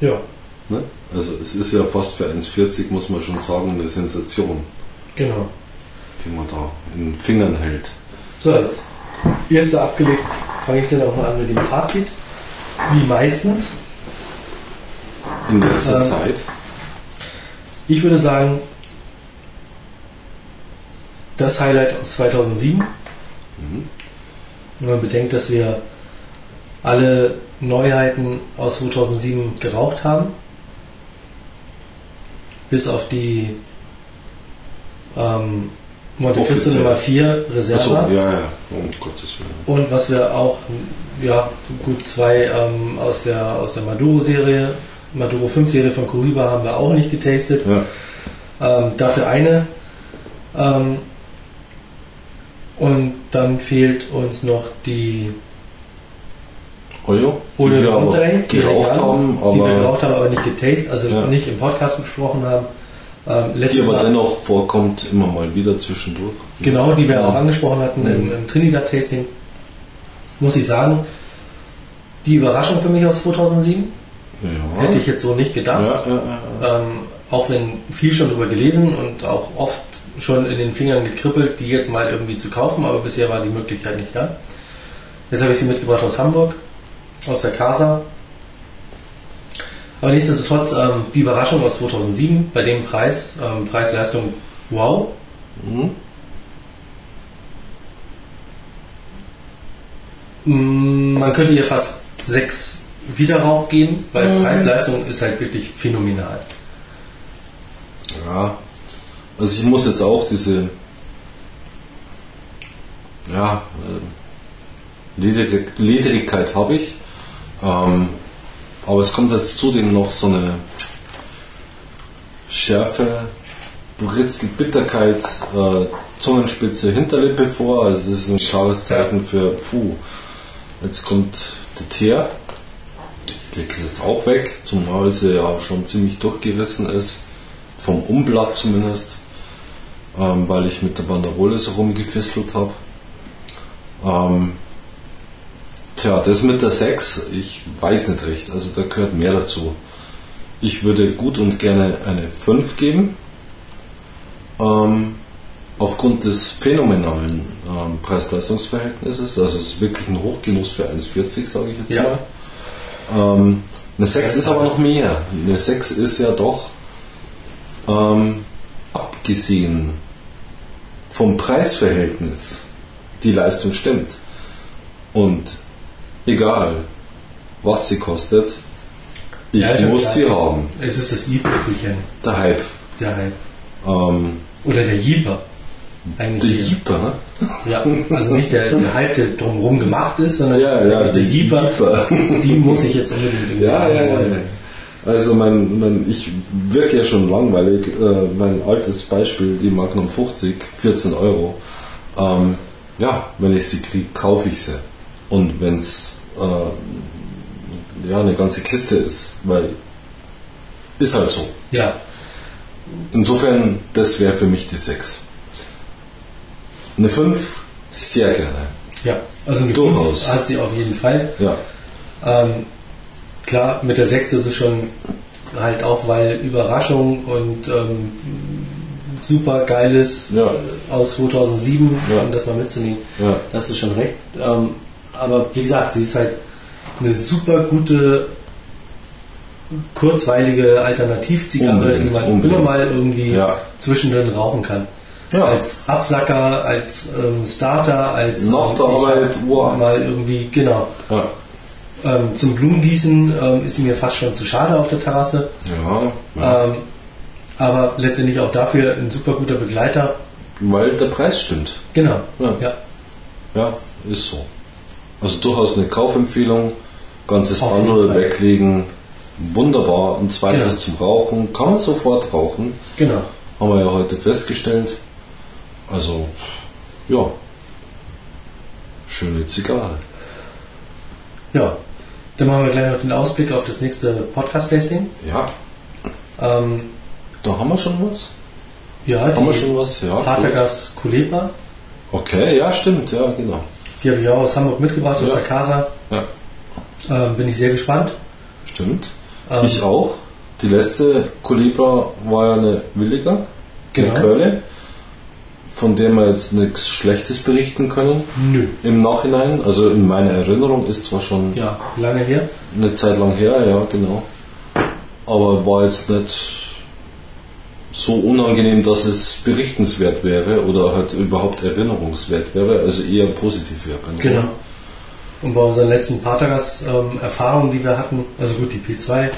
Ja, Ne? Also es ist ja fast für 1,40 muss man schon sagen eine Sensation, genau. die man da in den Fingern hält. So, jetzt erste abgelegt, fange ich dann auch mal an mit dem Fazit. Wie meistens. In letzter Ähm, Zeit. Ich würde sagen, das Highlight aus 2007. Mhm. Wenn man bedenkt, dass wir alle Neuheiten aus 2007 geraucht haben. Bis auf die ähm, Monte Cristo. Nummer 4 Reserva. Achso, ja, ja, um Gottes Willen. Und was wir auch, ja, gut, zwei ähm, aus der, aus der Maduro-Serie, Maduro 5-Serie von Kuriba haben wir auch nicht getastet. Ja, Ähm, dafür eine. Ähm, und dann fehlt uns noch die Ojo, die wir aber André, die geraucht Veganer, haben, die wir aber geraucht haben, aber nicht getastet, also Ja. nicht im Podcast besprochen haben. Ähm, die aber Mal- dennoch vorkommt, immer mal wieder zwischendurch. Genau, die wir Ja. auch angesprochen hatten im, Mhm. im Trinidad-Tasting. Muss ich sagen, die Überraschung für mich aus 2007 Ja. hätte ich jetzt so nicht gedacht. Ähm, auch wenn viel schon drüber gelesen und auch oft schon in den Fingern gekribbelt, die jetzt mal irgendwie zu kaufen, aber bisher war die Möglichkeit nicht da. Jetzt habe ich sie mitgebracht aus Hamburg, aus der Casa. Aber nichtsdestotrotz ähm, die Überraschung aus 2007 bei dem Preis, ähm, Preis-Leistung, wow. Mhm. Mm, Man könnte ihr fast sechs Widerrauch geben, weil Mhm. Preis-Leistung ist halt wirklich phänomenal. Ja, also ich muss jetzt auch diese ja, äh, Lederig Lederigkeit habe ich, ähm, aber es kommt jetzt zudem noch so eine Schärfe, Britzel, Bitterkeit, äh, Zungenspitze, Hinterlippe vor, also das ist ein klares Zeichen für, puh, jetzt kommt der Teer. Ich lege es jetzt auch weg, zumal sie ja schon ziemlich durchgerissen ist. Vom Umblatt zumindest, ähm, weil ich mit der Banderole so rumgefisselt habe. Ähm, tja, das mit der 6, ich weiß nicht recht, also da gehört mehr dazu. Ich würde gut und gerne eine 5 geben, ähm, aufgrund des phänomenalen ähm, Preis-Leistungs-Verhältnisses, also es ist wirklich ein Hochgenuss für 1,40, sage ich jetzt Ja. mal. Ähm, eine 6 ist aber noch mehr. Eine 6 ist ja doch ähm, abgesehen vom Preisverhältnis die Leistung stimmt. Und egal, was sie kostet, ich Ja, muss klar. sie haben. Es ist das i-Tüpfelchen. Der Hype. Der Hype. Ähm, Oder der Jeeper. der Eigentlich. Jeeper. Ja, also nicht der, der Hype, der drumherum gemacht ist, sondern Ja, ja, der der Jeeper. Die muss ich jetzt unbedingt <laughs> irgendwie Ja, ja, haben ja. Also mein, mein, ich wirke ja schon langweilig. Äh, mein altes Beispiel, die Magnum 50, 14 Euro. Ähm, ja, wenn ich sie kriege, kaufe ich sie. Und wenn es äh, ja, eine ganze Kiste ist, weil ist halt so. Ja, Insofern, das wäre für mich die 6. Eine 5, sehr gerne. ja. Also eine Durchaus. 5 hat sie auf jeden Fall. Ja, Ähm, klar, mit der 6 ist es schon halt auch, weil Überraschung und ähm, super geiles Ja. aus 2007, Ja. um das mal mitzunehmen. ja, Das ist schon recht. Ähm, aber wie gesagt, sie ist halt eine super gute, kurzweilige Alternativzigarre, die man unbedingt. immer mal irgendwie Ja. zwischendrin rauchen kann. Ja. Als Absacker, als ähm, Starter, als Nach der Arbeit, wow. mal irgendwie, genau. ja. Ähm, zum Blumengießen ähm, ist mir fast schon zu schade auf der Terrasse. Ja, ja. Ähm, aber letztendlich auch dafür ein super guter Begleiter. weil der Preis stimmt. Genau. Ja. Ja. Ja, ist so. Also durchaus eine Kaufempfehlung. Ganzes Auf Fall. weglegen. Wunderbar. Ein zweites Genau. zum Rauchen. Kann man sofort rauchen. Genau. Haben wir ja heute festgestellt. Also, ja. Schöne Zigarre. Ja. Dann machen wir gleich noch den Ausblick auf das nächste Podcast-Tasting. Ja, Ähm, da haben wir schon was. ja, Haben wir schon was? Ja. gut. Patergas Kuleba. Okay, ja, stimmt. Ja, genau. Die habe ich auch aus Hamburg mitgebracht, aus Ja. der Casa. Ja, Ähm, bin ich sehr gespannt. stimmt. Ähm, Ich auch. Die letzte Kulibra war ja eine Williger, Genau. eine Curly, von der wir jetzt nichts Schlechtes berichten können Nö. im Nachhinein. Also in meiner Erinnerung ist zwar schon Ja, lange her. eine Zeit lang her, ja, genau. Aber war jetzt nicht so unangenehm, dass es berichtenswert wäre oder halt überhaupt erinnerungswert wäre, also eher positiv wäre. Genau. Und bei unseren letzten Patergas-Erfahrungen, die wir hatten, also gut, die P2,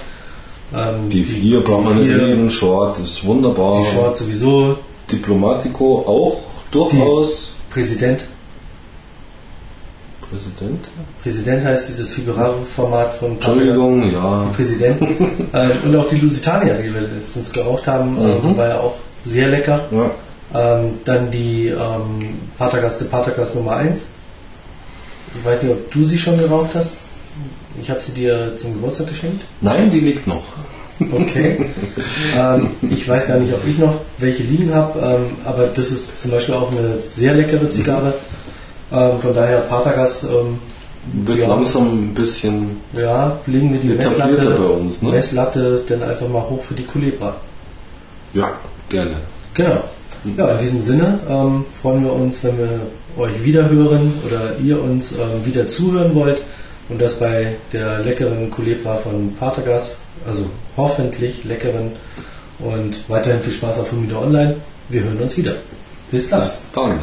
ähm, Die vier braucht man nicht reden, Short ist wunderbar. Die Short sowieso, Diplomatico auch durchaus. Präsident. Präsident? Präsident heißt sie, das Figurado-Format von. Entschuldigung, ja. Präsidenten. <laughs> ähm, und auch die Lusitania, die wir letztens geraucht haben, ähm, Mhm. war ja auch sehr lecker. ja. Ähm, dann die ähm, Patergas de Patergas Nummer 1. Ich weiß nicht, ob du sie schon geraucht hast. Ich habe sie dir zum Geburtstag geschenkt. Nein, die liegt noch. Okay. ähm, ich weiß gar nicht, ob ich noch welche liegen habe, ähm, aber das ist zum Beispiel auch eine sehr leckere Zigarre. Ähm, von daher Patergas, ähm, Wird Ja. langsam ein bisschen ja, legen wir die Messlatte, bei uns. Ne? Messlatte dann einfach mal hoch für die Culebra. Ja, gerne. Genau. Ja, in diesem Sinne ähm, freuen wir uns, wenn wir euch wieder hören oder ihr uns ähm, wieder zuhören wollt und das bei der leckeren Culebra von Patergas, also hoffentlich leckeren und weiterhin viel Spaß auf Humida Online. Wir hören uns wieder. Bis dann. Bis dann.